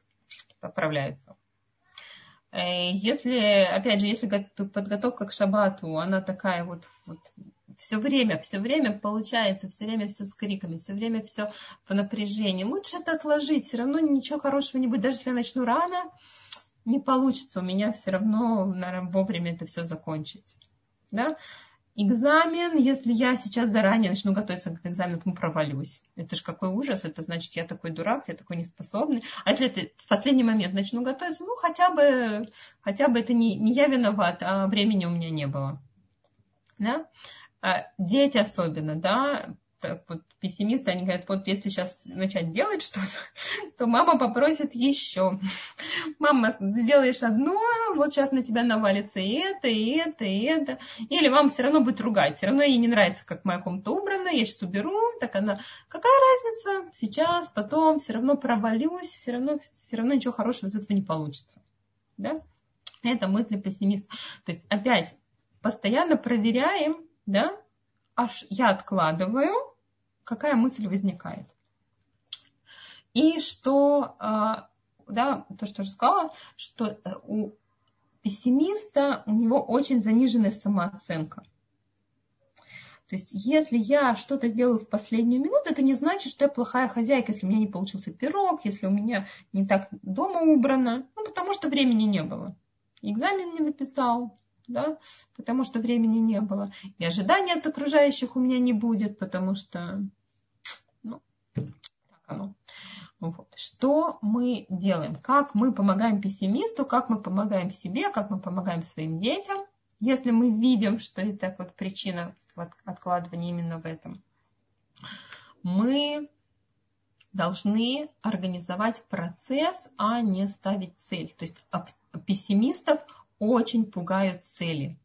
поправляются. Э, если, опять же, если подготовка к шабату, она такая вот, вот все время, все время получается, все время все с криками, все время все в напряжении. Лучше это отложить, все равно ничего хорошего не будет. Даже если я начну рано, не получится у меня все равно, наверное, вовремя это все закончить. Да? Экзамен, если я сейчас заранее начну готовиться к экзамену, то провалюсь. Это же какой ужас, это значит, я такой дурак, я такой неспособный. А если это в последний момент начну готовиться, ну, хотя бы, хотя бы это не, не я виноват, а времени у меня не было. Да? А дети особенно, да, вот пессимисты, они говорят, вот если сейчас начать делать что-то, то мама попросит еще. Мама, сделаешь одно, вот сейчас на тебя навалится и это, и это, и это. Или мама все равно будет ругать, все равно ей не нравится, как моя комната убрана, я сейчас уберу, так она, какая разница, сейчас, потом, все равно провалюсь, все равно, все равно ничего хорошего из этого не получится. Да? Это мысли пессимиста. То есть опять постоянно проверяем, да, аж я откладываю, какая мысль возникает. И что, а, да, то, что я сказала, что э, у пессимиста у него очень заниженная самооценка. То есть, если я что-то сделаю в последнюю минуту, это не значит, что я плохая хозяйка, если у меня не получился пирог, если у меня не так дома убрано, ну, потому что времени не было. Экзамен не написал, да, потому что времени не было. И ожидания от окружающих у меня не будет, потому что, ну, так оно. Вот. Что мы делаем? Как мы помогаем пессимисту, как мы помогаем себе, как мы помогаем своим детям, если мы видим, что это вот причина откладывания именно в этом. Мы должны организовать процесс, а не ставить цель. То есть пессимистов очень пугают цели.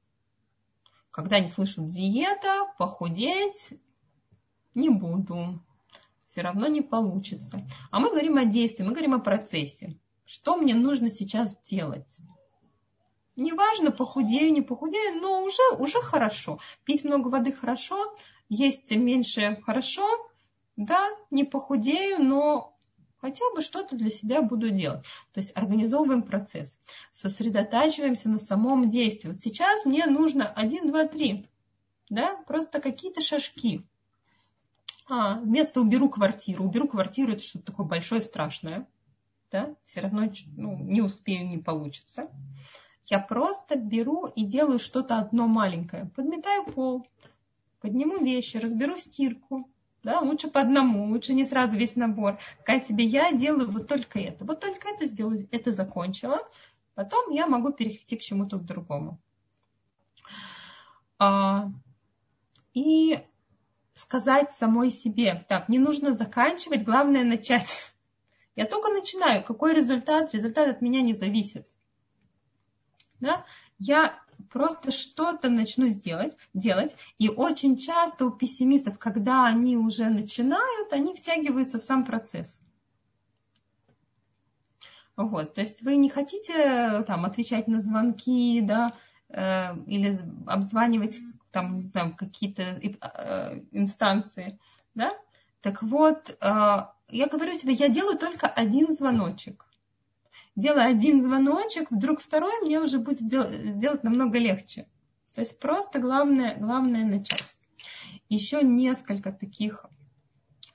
Когда они слышат диета, похудеть, не буду, все равно не получится. А мы говорим о действии, мы говорим о процессе. Что мне нужно сейчас делать? Неважно, похудею, не похудею, но уже, уже хорошо. Пить много воды хорошо, есть меньше хорошо, да, не похудею, но хотя бы что-то для себя буду делать. То есть организовываем процесс, сосредотачиваемся на самом действии. Вот сейчас мне нужно 1, 2, 3, да, просто какие-то шажки. А, вместо уберу квартиру. Уберу квартиру, это что-то такое большое, страшное. да, все равно ну, не успею, не получится. Я просто беру и делаю что-то одно маленькое. Подметаю пол, подниму вещи, разберу стирку, да, лучше по одному, лучше не сразу весь набор. Сказать себе, я делаю вот только это, вот только это сделаю, это закончила, потом я могу перейти к чему-то другому. А, и сказать самой себе, так, не нужно заканчивать, главное начать. Я только начинаю, какой результат, результат от меня не зависит. Да? Я просто что-то начну сделать, делать. И очень часто у пессимистов, когда они уже начинают, они втягиваются в сам процесс. Вот, то есть вы не хотите там отвечать на звонки, да, э, или обзванивать там, там какие-то э, инстанции, да? Так вот, э, я говорю себе, я делаю только один звоночек делая один звоночек, вдруг второй мне уже будет делать намного легче. То есть просто главное, главное начать. Еще несколько таких.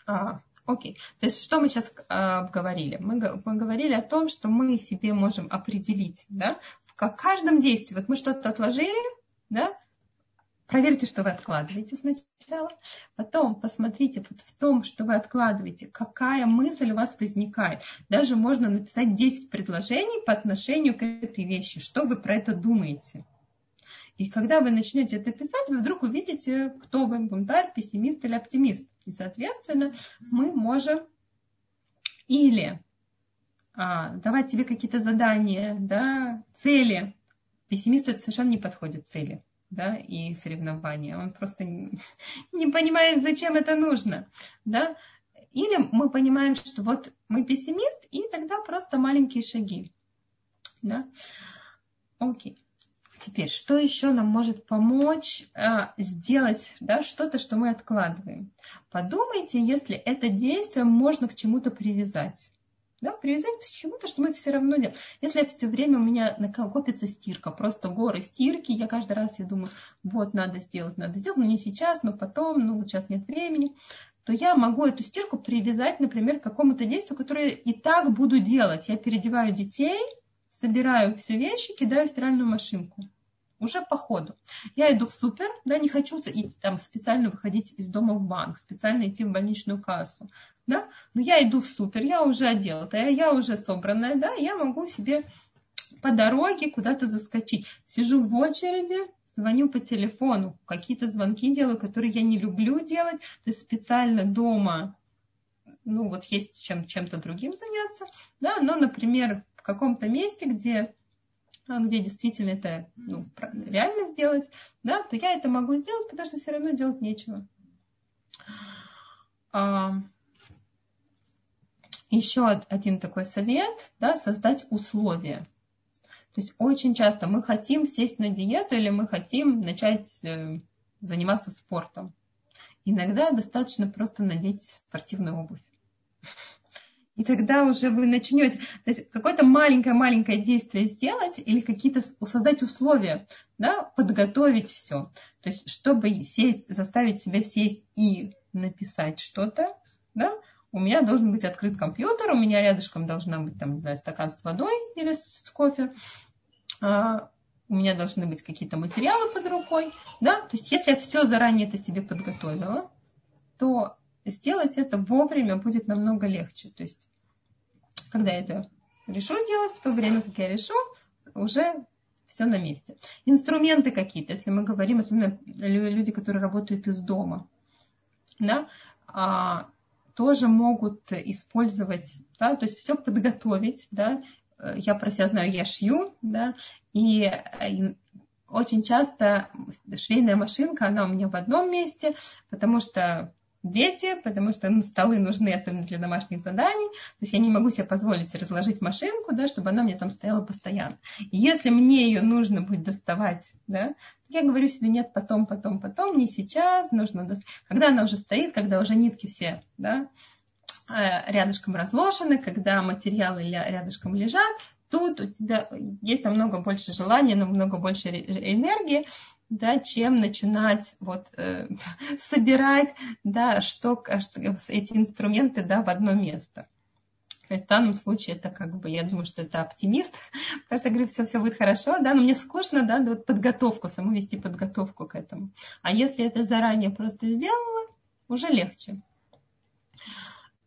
А, окей. То есть что мы сейчас а, говорили? Мы, мы говорили о том, что мы себе можем определить, да, в каждом действии. Вот мы что-то отложили, да, Проверьте, что вы откладываете сначала. Потом посмотрите вот в том, что вы откладываете, какая мысль у вас возникает. Даже можно написать 10 предложений по отношению к этой вещи. Что вы про это думаете? И когда вы начнете это писать, вы вдруг увидите, кто вы, бунтарь, пессимист или оптимист. И, соответственно, мы можем или а, давать себе какие-то задания, да, цели. Пессимисту это совершенно не подходит цели да, и соревнования. Он просто не понимает, зачем это нужно, да. Или мы понимаем, что вот мы пессимист, и тогда просто маленькие шаги, да. Окей. Теперь, что еще нам может помочь а, сделать да, что-то, что мы откладываем? Подумайте, если это действие можно к чему-то привязать да, привязать к чему-то, что мы все равно делаем. Если все время у меня накопится стирка, просто горы стирки, я каждый раз я думаю, вот надо сделать, надо сделать, но не сейчас, но потом, ну вот сейчас нет времени, то я могу эту стирку привязать, например, к какому-то действию, которое и так буду делать. Я переодеваю детей, собираю все вещи, кидаю в стиральную машинку уже по ходу. Я иду в супер, да, не хочу идти, там, специально выходить из дома в банк, специально идти в больничную кассу, да, но я иду в супер, я уже одетая, я уже собранная, да, я могу себе по дороге куда-то заскочить. Сижу в очереди, звоню по телефону, какие-то звонки делаю, которые я не люблю делать, то есть специально дома, ну вот есть чем, чем-то другим заняться, да, но, например, в каком-то месте, где где действительно это ну, реально сделать, да, то я это могу сделать, потому что все равно делать нечего. А, еще один такой совет, да, создать условия. То есть очень часто мы хотим сесть на диету или мы хотим начать э, заниматься спортом. Иногда достаточно просто надеть спортивную обувь. И тогда уже вы начнете, то есть какое-то маленькое-маленькое действие сделать или какие-то создать условия, да, подготовить все. То есть, чтобы сесть, заставить себя сесть и написать что-то, да, у меня должен быть открыт компьютер, у меня рядышком должна быть, там, не знаю, стакан с водой или с кофе, а, у меня должны быть какие-то материалы под рукой, да, то есть если я все заранее это себе подготовила, то сделать это вовремя будет намного легче. То есть, когда я это решу делать, в то время, как я решу, уже все на месте. Инструменты какие-то, если мы говорим, особенно люди, которые работают из дома, да, а, тоже могут использовать, да, то есть все подготовить, да, я про себя знаю, я шью, да, и, и очень часто швейная машинка, она у меня в одном месте, потому что дети, потому что ну, столы нужны, особенно для домашних заданий. То есть я не могу себе позволить разложить машинку, да, чтобы она мне там стояла постоянно. И если мне ее нужно будет доставать, да, я говорю себе, нет, потом, потом, потом, не сейчас, нужно доставать. Когда она уже стоит, когда уже нитки все, да, э, рядышком разложены, когда материалы рядышком лежат, тут у тебя есть намного больше желания, намного больше энергии, да, чем начинать вот э, собирать, да, что, что эти инструменты, да, в одно место. То есть в данном случае это как бы, я думаю, что это оптимист, потому что я говорю, все, все будет хорошо, да, но мне скучно, да, вот подготовку, саму вести подготовку к этому. А если это заранее просто сделала, уже легче.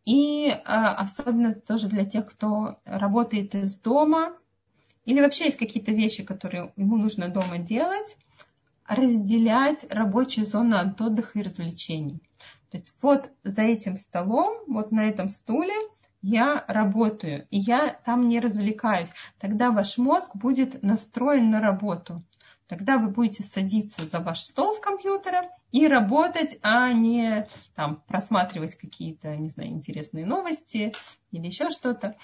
И а, особенно тоже для тех, кто работает из дома, или вообще есть какие-то вещи, которые ему нужно дома делать, разделять рабочую зону от отдыха и развлечений. То есть вот за этим столом, вот на этом стуле я работаю, и я там не развлекаюсь. Тогда ваш мозг будет настроен на работу. Тогда вы будете садиться за ваш стол с компьютером и работать, а не там, просматривать какие-то, не знаю, интересные новости или еще что-то.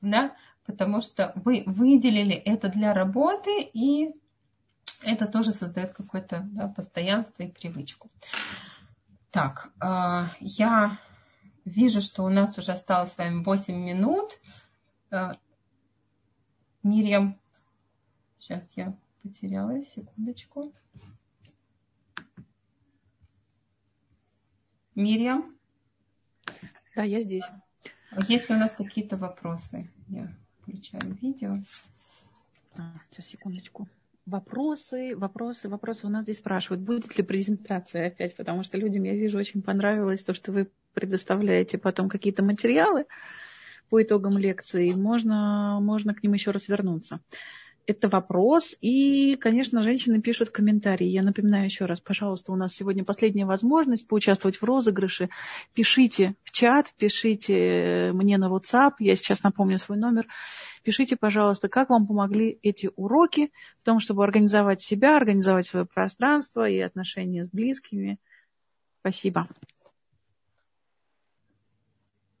Да? Потому что вы выделили это для работы, и это тоже создает какое-то да, постоянство и привычку. Так, э, я вижу, что у нас уже осталось с вами 8 минут. Э, Мирьям, сейчас я потеряла, секундочку. Мирьям?
Да, я здесь.
Есть ли у нас какие-то вопросы? Я включаю видео.
А, сейчас, секундочку. Вопросы, вопросы, вопросы у нас здесь спрашивают, будет ли презентация опять, потому что людям, я вижу, очень понравилось то, что вы предоставляете потом какие-то материалы по итогам лекции, можно, можно к ним еще раз вернуться. Это вопрос. И, конечно, женщины пишут комментарии. Я напоминаю еще раз, пожалуйста, у нас сегодня последняя возможность поучаствовать в розыгрыше. Пишите в чат, пишите мне на WhatsApp. Я сейчас напомню свой номер. Пишите, пожалуйста, как вам помогли эти уроки в том, чтобы организовать себя, организовать свое пространство и отношения с близкими. Спасибо.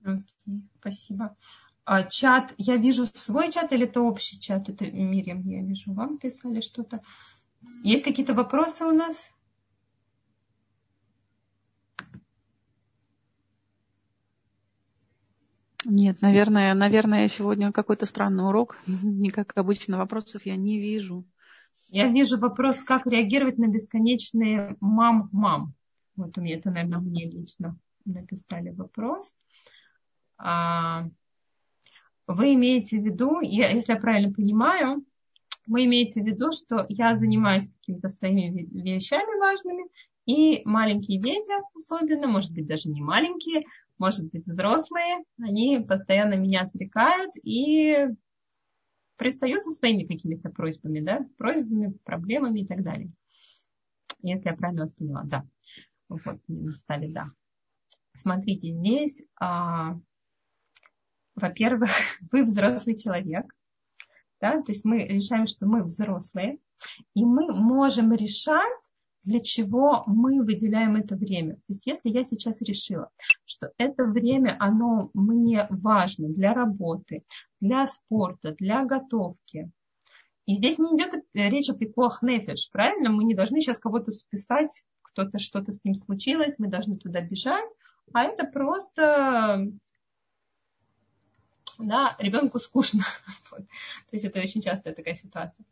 Okay, спасибо. А, чат, я вижу свой чат или это общий чат? Это Мирим, я вижу, вам писали что-то. Есть какие-то вопросы у нас?
Нет, наверное, наверное, сегодня какой-то странный урок. Не как обычно, вопросов я не вижу.
Я вижу вопрос, как реагировать на бесконечные мам-мам. Вот у меня это, наверное, мне лично написали вопрос. А, вы имеете в виду, если я правильно понимаю, вы имеете в виду, что я занимаюсь какими-то своими вещами важными, и маленькие дети особенно, может быть, даже не маленькие, может быть, взрослые, они постоянно меня отвлекают и пристают со своими какими-то просьбами, да, просьбами, проблемами и так далее. Если я правильно вас поняла, да. Вот, мне написали да. Смотрите, здесь а, во-первых, вы взрослый человек, да, то есть мы решаем, что мы взрослые, и мы можем решать, для чего мы выделяем это время. То есть если я сейчас решила, что это время, оно мне важно для работы, для спорта, для готовки, и здесь не идет речь о пикуах нефиш, правильно? Мы не должны сейчас кого-то списать, кто-то что-то с ним случилось, мы должны туда бежать, а это просто да, ребенку скучно. Вот. То есть это очень частая такая ситуация.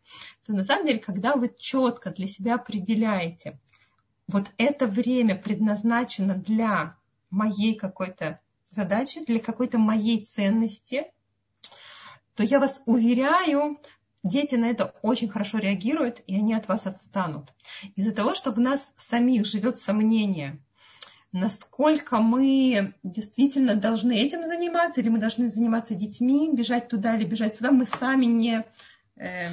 То на самом деле, когда вы четко для себя определяете, вот это время предназначено для моей какой-то задачи, для какой-то моей ценности, то я вас уверяю, дети на это очень хорошо реагируют, и они от вас отстанут. Из-за того, что в нас самих живет сомнение, насколько мы действительно должны этим заниматься, или мы должны заниматься детьми, бежать туда или бежать сюда, мы сами не, э,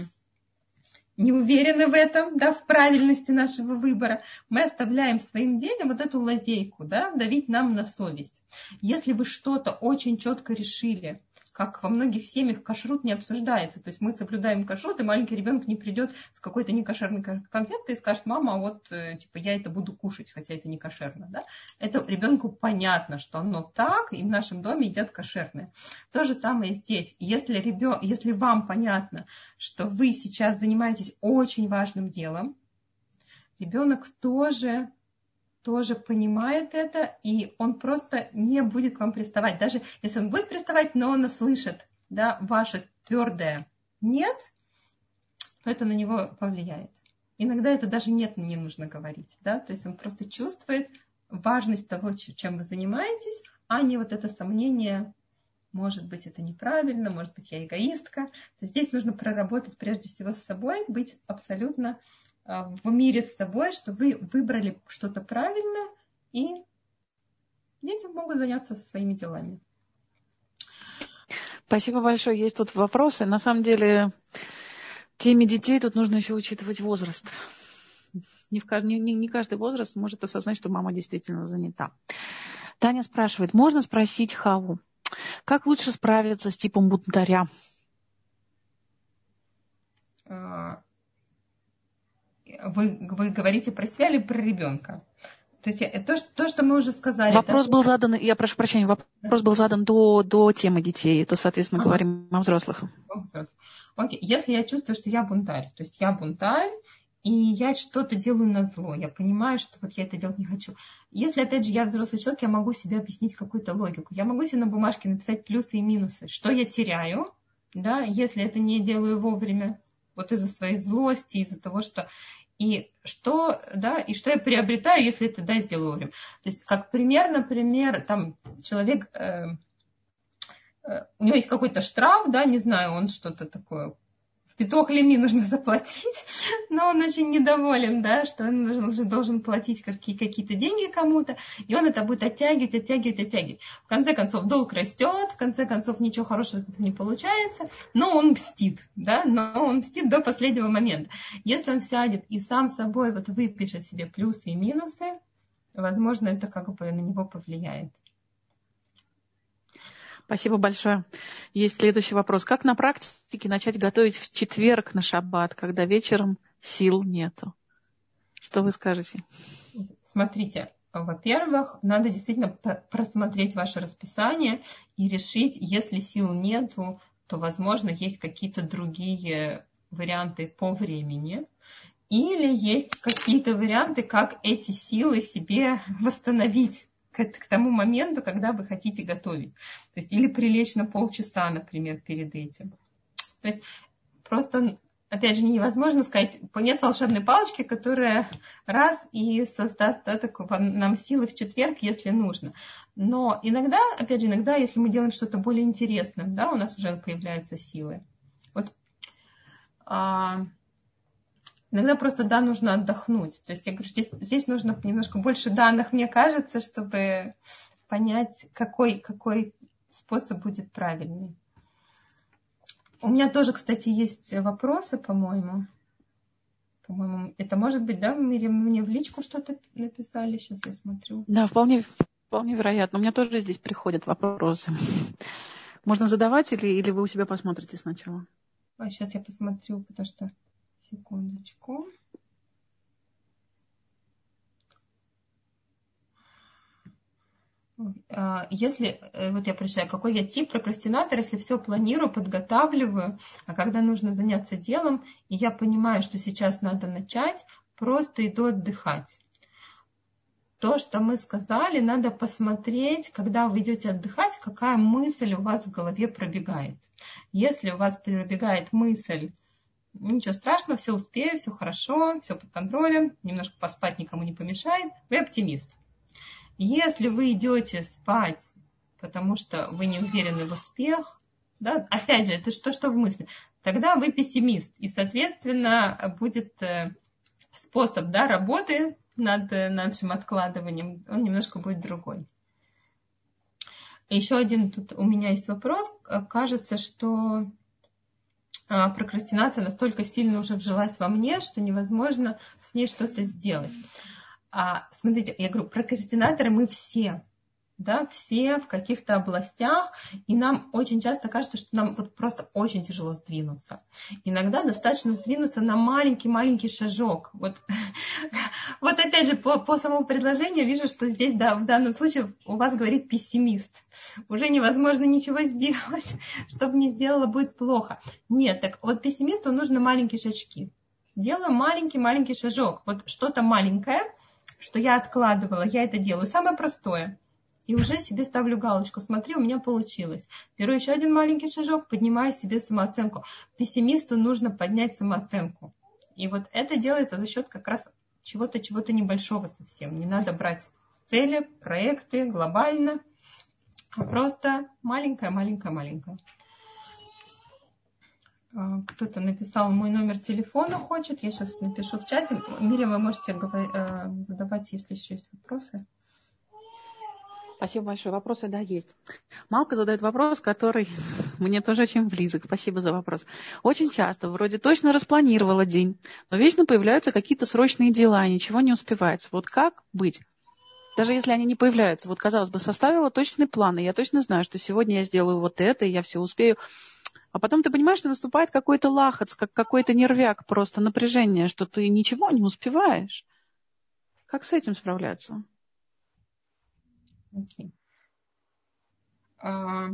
не уверены в этом, да, в правильности нашего выбора, мы оставляем своим детям вот эту лазейку, да, давить нам на совесть. Если вы что-то очень четко решили, как во многих семьях кашрут не обсуждается. То есть мы соблюдаем кашрут, и маленький ребенок не придет с какой-то некошерной конфеткой и скажет, мама, а вот э, типа я это буду кушать, хотя это не кошерно. Да? Это ребенку понятно, что оно так, и в нашем доме едят кошерное. То же самое здесь. Если, ребен... Если вам понятно, что вы сейчас занимаетесь очень важным делом, ребенок тоже тоже понимает это, и он просто не будет к вам приставать. Даже если он будет приставать, но он слышит да, ваше твердое «нет», то это на него повлияет. Иногда это даже «нет» не нужно говорить. Да? То есть он просто чувствует важность того, чем вы занимаетесь, а не вот это сомнение может быть, это неправильно, может быть, я эгоистка. То здесь нужно проработать прежде всего с собой, быть абсолютно в мире с собой, что вы выбрали что-то правильно, и дети могут заняться своими делами.
Спасибо большое. Есть тут вопросы. На самом деле, теме детей тут нужно еще учитывать возраст. Не, в, не, не каждый возраст может осознать, что мама действительно занята. Таня спрашивает, можно спросить Хаву, как лучше справиться с типом бунтаря?
А, вы, вы говорите про себя или про ребенка? То есть то, что, то, что мы уже сказали.
Вопрос да, был задан, я прошу прощения, вопрос был задан до, до темы детей. Это, соответственно, ага. говорим о взрослых.
Окей, если я чувствую, что я бунтарь, то есть я бунтарь, и я что-то делаю на зло, я понимаю, что вот я это делать не хочу. Если, опять же, я взрослый человек, я могу себе объяснить какую-то логику. Я могу себе на бумажке написать плюсы и минусы, что я теряю, да, если это не делаю вовремя, вот из-за своей злости, из-за того, что и что, да, и что я приобретаю, если это, да, сделаю вовремя. То есть, как пример, например, там человек, э, э, у него есть какой-то штраф, да, не знаю, он что-то такое пяток леми нужно заплатить, но он очень недоволен, да, что он должен, должен платить какие, какие-то деньги кому-то, и он это будет оттягивать, оттягивать, оттягивать. В конце концов, долг растет, в конце концов, ничего хорошего из этого не получается, но он мстит, да, но он мстит до последнего момента. Если он сядет и сам собой вот выпишет себе плюсы и минусы, возможно, это как бы на него повлияет.
Спасибо большое. Есть следующий вопрос. Как на практике начать готовить в четверг на шаббат, когда вечером сил нету? Что вы скажете?
Смотрите, во-первых, надо действительно просмотреть ваше расписание и решить, если сил нету, то, возможно, есть какие-то другие варианты по времени. Или есть какие-то варианты, как эти силы себе восстановить к, к тому моменту, когда вы хотите готовить. То есть или прилечь на полчаса, например, перед этим. То есть просто, опять же, невозможно сказать, нет волшебной палочки, которая раз и создаст да, такой, нам силы в четверг, если нужно. Но иногда, опять же, иногда, если мы делаем что-то более интересное, да, у нас уже появляются силы. Вот а, Иногда просто, да, нужно отдохнуть. То есть я говорю, здесь, здесь нужно немножко больше данных, мне кажется, чтобы понять, какой, какой способ будет правильный. У меня тоже, кстати, есть вопросы, по-моему. По-моему, это может быть, да, Мире мне в личку что-то написали, сейчас я смотрю.
Да, вполне, вполне вероятно. У меня тоже здесь приходят вопросы. Можно задавать или, или вы у себя посмотрите сначала?
А сейчас я посмотрю, потому что Секундочку. А, если, э, вот я прочитаю, какой я тип прокрастинатор, если все планирую, подготавливаю, а когда нужно заняться делом, и я понимаю, что сейчас надо начать, просто иду отдыхать. То, что мы сказали, надо посмотреть, когда вы идете отдыхать, какая мысль у вас в голове пробегает. Если у вас пробегает мысль, ничего страшного, все успею, все хорошо, все под контролем, немножко поспать никому не помешает, вы оптимист. Если вы идете спать, потому что вы не уверены в успех, да, опять же, это что, что в мысли, тогда вы пессимист, и, соответственно, будет э, способ да, работы над нашим откладыванием, он немножко будет другой. Еще один тут у меня есть вопрос. Кажется, что прокрастинация настолько сильно уже вжилась во мне, что невозможно с ней что-то сделать. А, смотрите, я говорю, прокрастинаторы мы все да, все в каких-то областях, и нам очень часто кажется, что нам вот просто очень тяжело сдвинуться. Иногда достаточно сдвинуться на маленький-маленький шажок. Вот, вот опять же, по, по самому предложению вижу, что здесь, да, в данном случае у вас говорит пессимист. Уже невозможно ничего сделать, чтобы не сделала, будет плохо. Нет, так вот пессимисту нужно маленькие шажки. Делаю маленький-маленький шажок. Вот что-то маленькое, что я откладывала, я это делаю. Самое простое – и уже себе ставлю галочку. Смотри, у меня получилось. Беру еще один маленький шажок, поднимаю себе самооценку. Пессимисту нужно поднять самооценку. И вот это делается за счет как раз чего-то, чего-то небольшого совсем. Не надо брать цели, проекты глобально, а просто маленькая-маленькая-маленькая. А, кто-то написал мой номер телефона хочет. Я сейчас напишу в чате. Миря, вы можете э, задавать, если еще есть вопросы.
Спасибо большое. Вопросы, да, есть. Малка задает вопрос, который мне тоже очень близок. Спасибо за вопрос. Очень часто, вроде точно распланировала день, но вечно появляются какие-то срочные дела, и ничего не успевается. Вот как быть? Даже если они не появляются, вот, казалось бы, составила точный план, и я точно знаю, что сегодня я сделаю вот это, и я все успею. А потом ты понимаешь, что наступает какой-то лахац, как какой-то нервяк, просто напряжение, что ты ничего не успеваешь. Как с этим справляться?
Okay. Uh,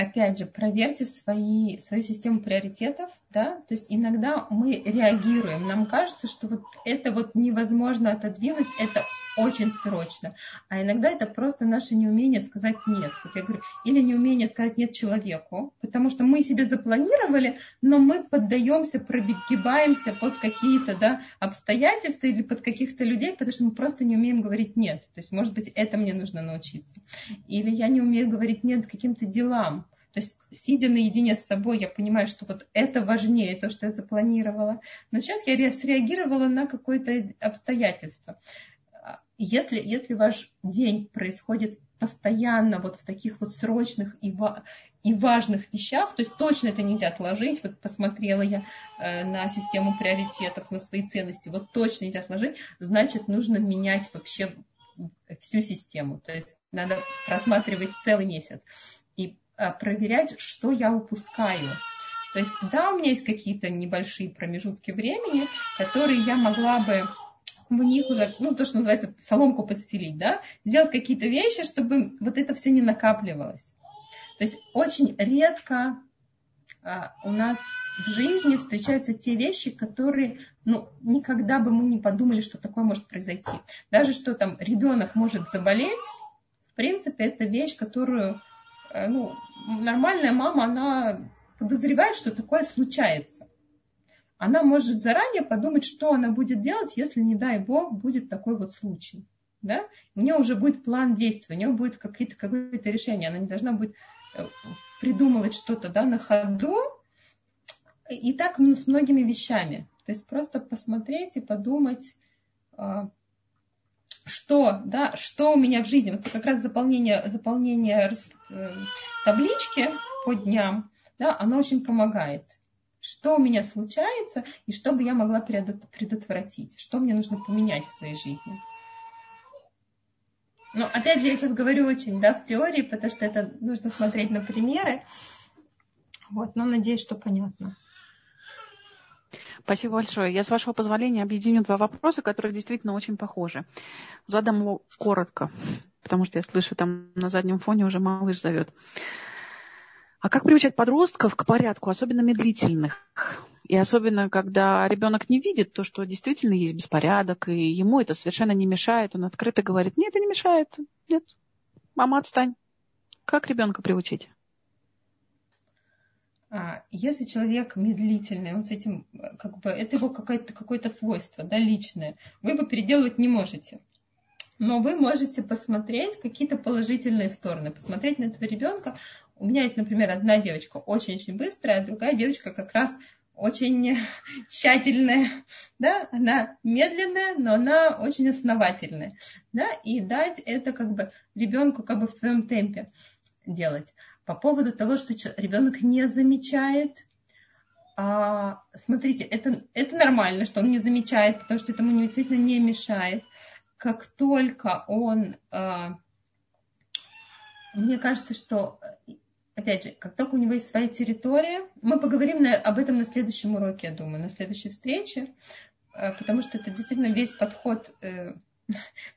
Опять же, проверьте свои, свою систему приоритетов, да, то есть иногда мы реагируем, нам кажется, что вот это вот невозможно отодвинуть, это очень срочно, а иногда это просто наше неумение сказать нет, вот я говорю, или неумение сказать нет человеку, потому что мы себе запланировали, но мы поддаемся, прогибаемся под какие-то, да, обстоятельства или под каких-то людей, потому что мы просто не умеем говорить нет, то есть, может быть, это мне нужно научиться, или я не умею говорить нет каким-то делам, то есть, сидя наедине с собой, я понимаю, что вот это важнее, то, что я запланировала. Но сейчас я среагировала на какое-то обстоятельство. Если, если ваш день происходит постоянно вот в таких вот срочных и, ва- и важных вещах, то есть точно это нельзя отложить, вот посмотрела я э, на систему приоритетов, на свои ценности, вот точно нельзя отложить, значит нужно менять вообще всю систему, то есть надо просматривать целый месяц. Э, проверять, что я упускаю. То есть, да, у меня есть какие-то небольшие промежутки времени, которые я могла бы в них уже, ну, то, что называется, соломку подстелить, да, сделать какие-то вещи, чтобы вот это все не накапливалось. То есть очень редко а, у нас в жизни встречаются те вещи, которые, ну, никогда бы мы не подумали, что такое может произойти. Даже что там ребенок может заболеть, в принципе, это вещь, которую ну, нормальная мама, она подозревает, что такое случается. Она может заранее подумать, что она будет делать, если, не дай бог, будет такой вот случай. Да? У нее уже будет план действия, у нее будет какие-то, какое-то решение. Она не должна будет э, придумывать что-то да, на ходу. И так ну, с многими вещами. То есть просто посмотреть и подумать, а, что, да, что у меня в жизни. Вот как раз заполнение, заполнение э, таблички по дням, да, оно очень помогает. Что у меня случается и что бы я могла предотвратить, что мне нужно поменять в своей жизни. Но опять же, я сейчас говорю очень да, в теории, потому что это нужно смотреть на примеры. Вот, но надеюсь, что понятно.
Спасибо большое. Я, с вашего позволения, объединю два вопроса, которые действительно очень похожи. Задам его коротко, потому что я слышу, там на заднем фоне уже малыш зовет. А как приучать подростков к порядку, особенно медлительных? И особенно, когда ребенок не видит то, что действительно есть беспорядок, и ему это совершенно не мешает. Он открыто говорит, нет, это не мешает. Нет, мама, отстань. Как ребенка приучить?
А, если человек медлительный, он с этим, как бы, это его какое-то, какое-то свойство, да, личное, вы его переделывать не можете. Но вы можете посмотреть какие-то положительные стороны, посмотреть на этого ребенка. У меня есть, например, одна девочка очень-очень быстрая, а другая девочка как раз очень тщательная, да, она медленная, но она очень основательная, да, и дать это как бы ребенку как бы в своем темпе делать. По поводу того, что ребенок не замечает, а, смотрите, это, это нормально, что он не замечает, потому что это ему действительно не мешает. Как только он, а, мне кажется, что, опять же, как только у него есть своя территория, мы поговорим на, об этом на следующем уроке, я думаю, на следующей встрече, а, потому что это действительно весь подход э,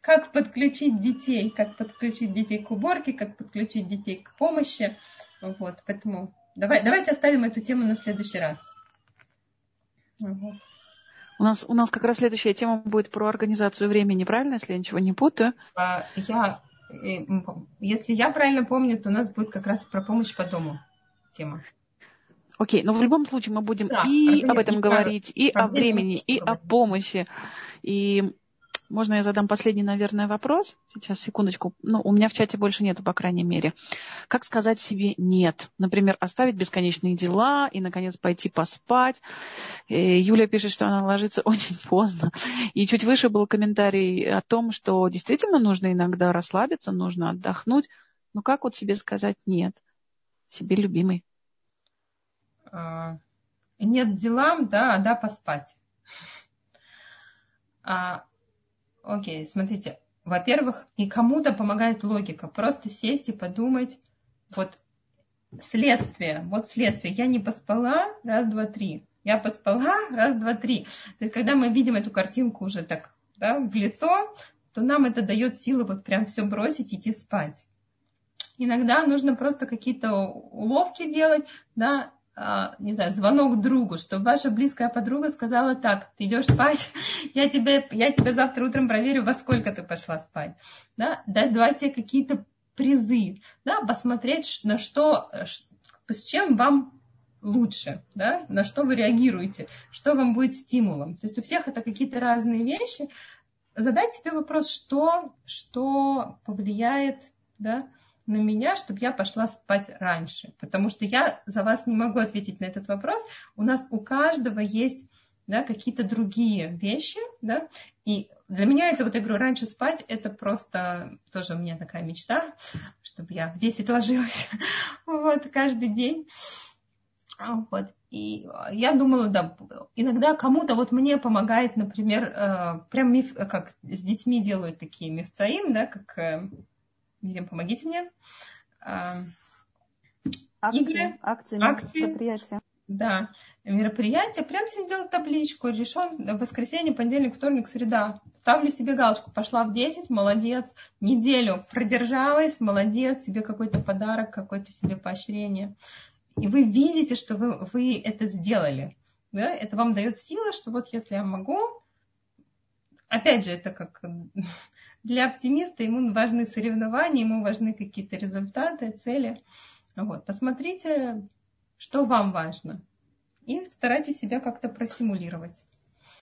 как подключить детей, как подключить детей к уборке, как подключить детей к помощи. Вот, поэтому давай, давайте оставим эту тему на следующий раз.
Вот. У нас, у нас как раз следующая тема будет про организацию времени, правильно, если я ничего не путаю?
А, я, э, если я правильно помню, то у нас будет как раз про помощь по дому тема.
Окей, но в любом случае мы будем да, и об этом говорить, и о времени, и о помощи. И Можно я задам последний, наверное, вопрос? Сейчас, секундочку. Ну, у меня в чате больше нету, по крайней мере. Как сказать себе «нет»? Например, оставить бесконечные дела и, наконец, пойти поспать. Э, Юля пишет, что она ложится очень поздно. И чуть выше был комментарий о том, что действительно нужно иногда расслабиться, нужно отдохнуть. Но как вот себе сказать «нет»? Себе любимый.
А, нет делам, да, а да поспать. А, окей, смотрите. Во-первых, и кому-то помогает логика. Просто сесть и подумать, вот следствие, вот следствие. Я не поспала, раз, два, три. Я поспала, раз, два, три. То есть, когда мы видим эту картинку уже так да, в лицо, то нам это дает силы вот прям все бросить, идти спать. Иногда нужно просто какие-то уловки делать, да, не знаю, звонок другу, чтобы ваша близкая подруга сказала так, ты идешь спать, я тебя, я тебя завтра утром проверю, во сколько ты пошла спать. Да? Дать давайте какие-то призы, да, посмотреть, на что, с чем вам лучше, да, на что вы реагируете, что вам будет стимулом. То есть у всех это какие-то разные вещи. Задать себе вопрос, что, что повлияет да, на меня, чтобы я пошла спать раньше. Потому что я за вас не могу ответить на этот вопрос. У нас у каждого есть да, какие-то другие вещи, да, и для меня это, вот я говорю, раньше спать, это просто тоже у меня такая мечта, чтобы я в 10 ложилась, вот, каждый день, вот, и я думала, да, иногда кому-то, вот мне помогает, например, э, прям миф, как с детьми делают такие мифцаим, да, как э, Мирим, помогите мне. А,
акции, игры, акции, акции, мероприятия.
Да, мероприятие. Прям себе сделать табличку. Решен воскресенье, понедельник, вторник, среда. Ставлю себе галочку. Пошла в 10, молодец. Неделю продержалась, молодец. Себе какой-то подарок, какое-то себе поощрение. И вы видите, что вы, вы это сделали. Да? Это вам дает силы, что вот если я могу, опять же, это как для оптимиста ему важны соревнования, ему важны какие-то результаты, цели. Вот. Посмотрите, что вам важно. И старайтесь себя как-то просимулировать.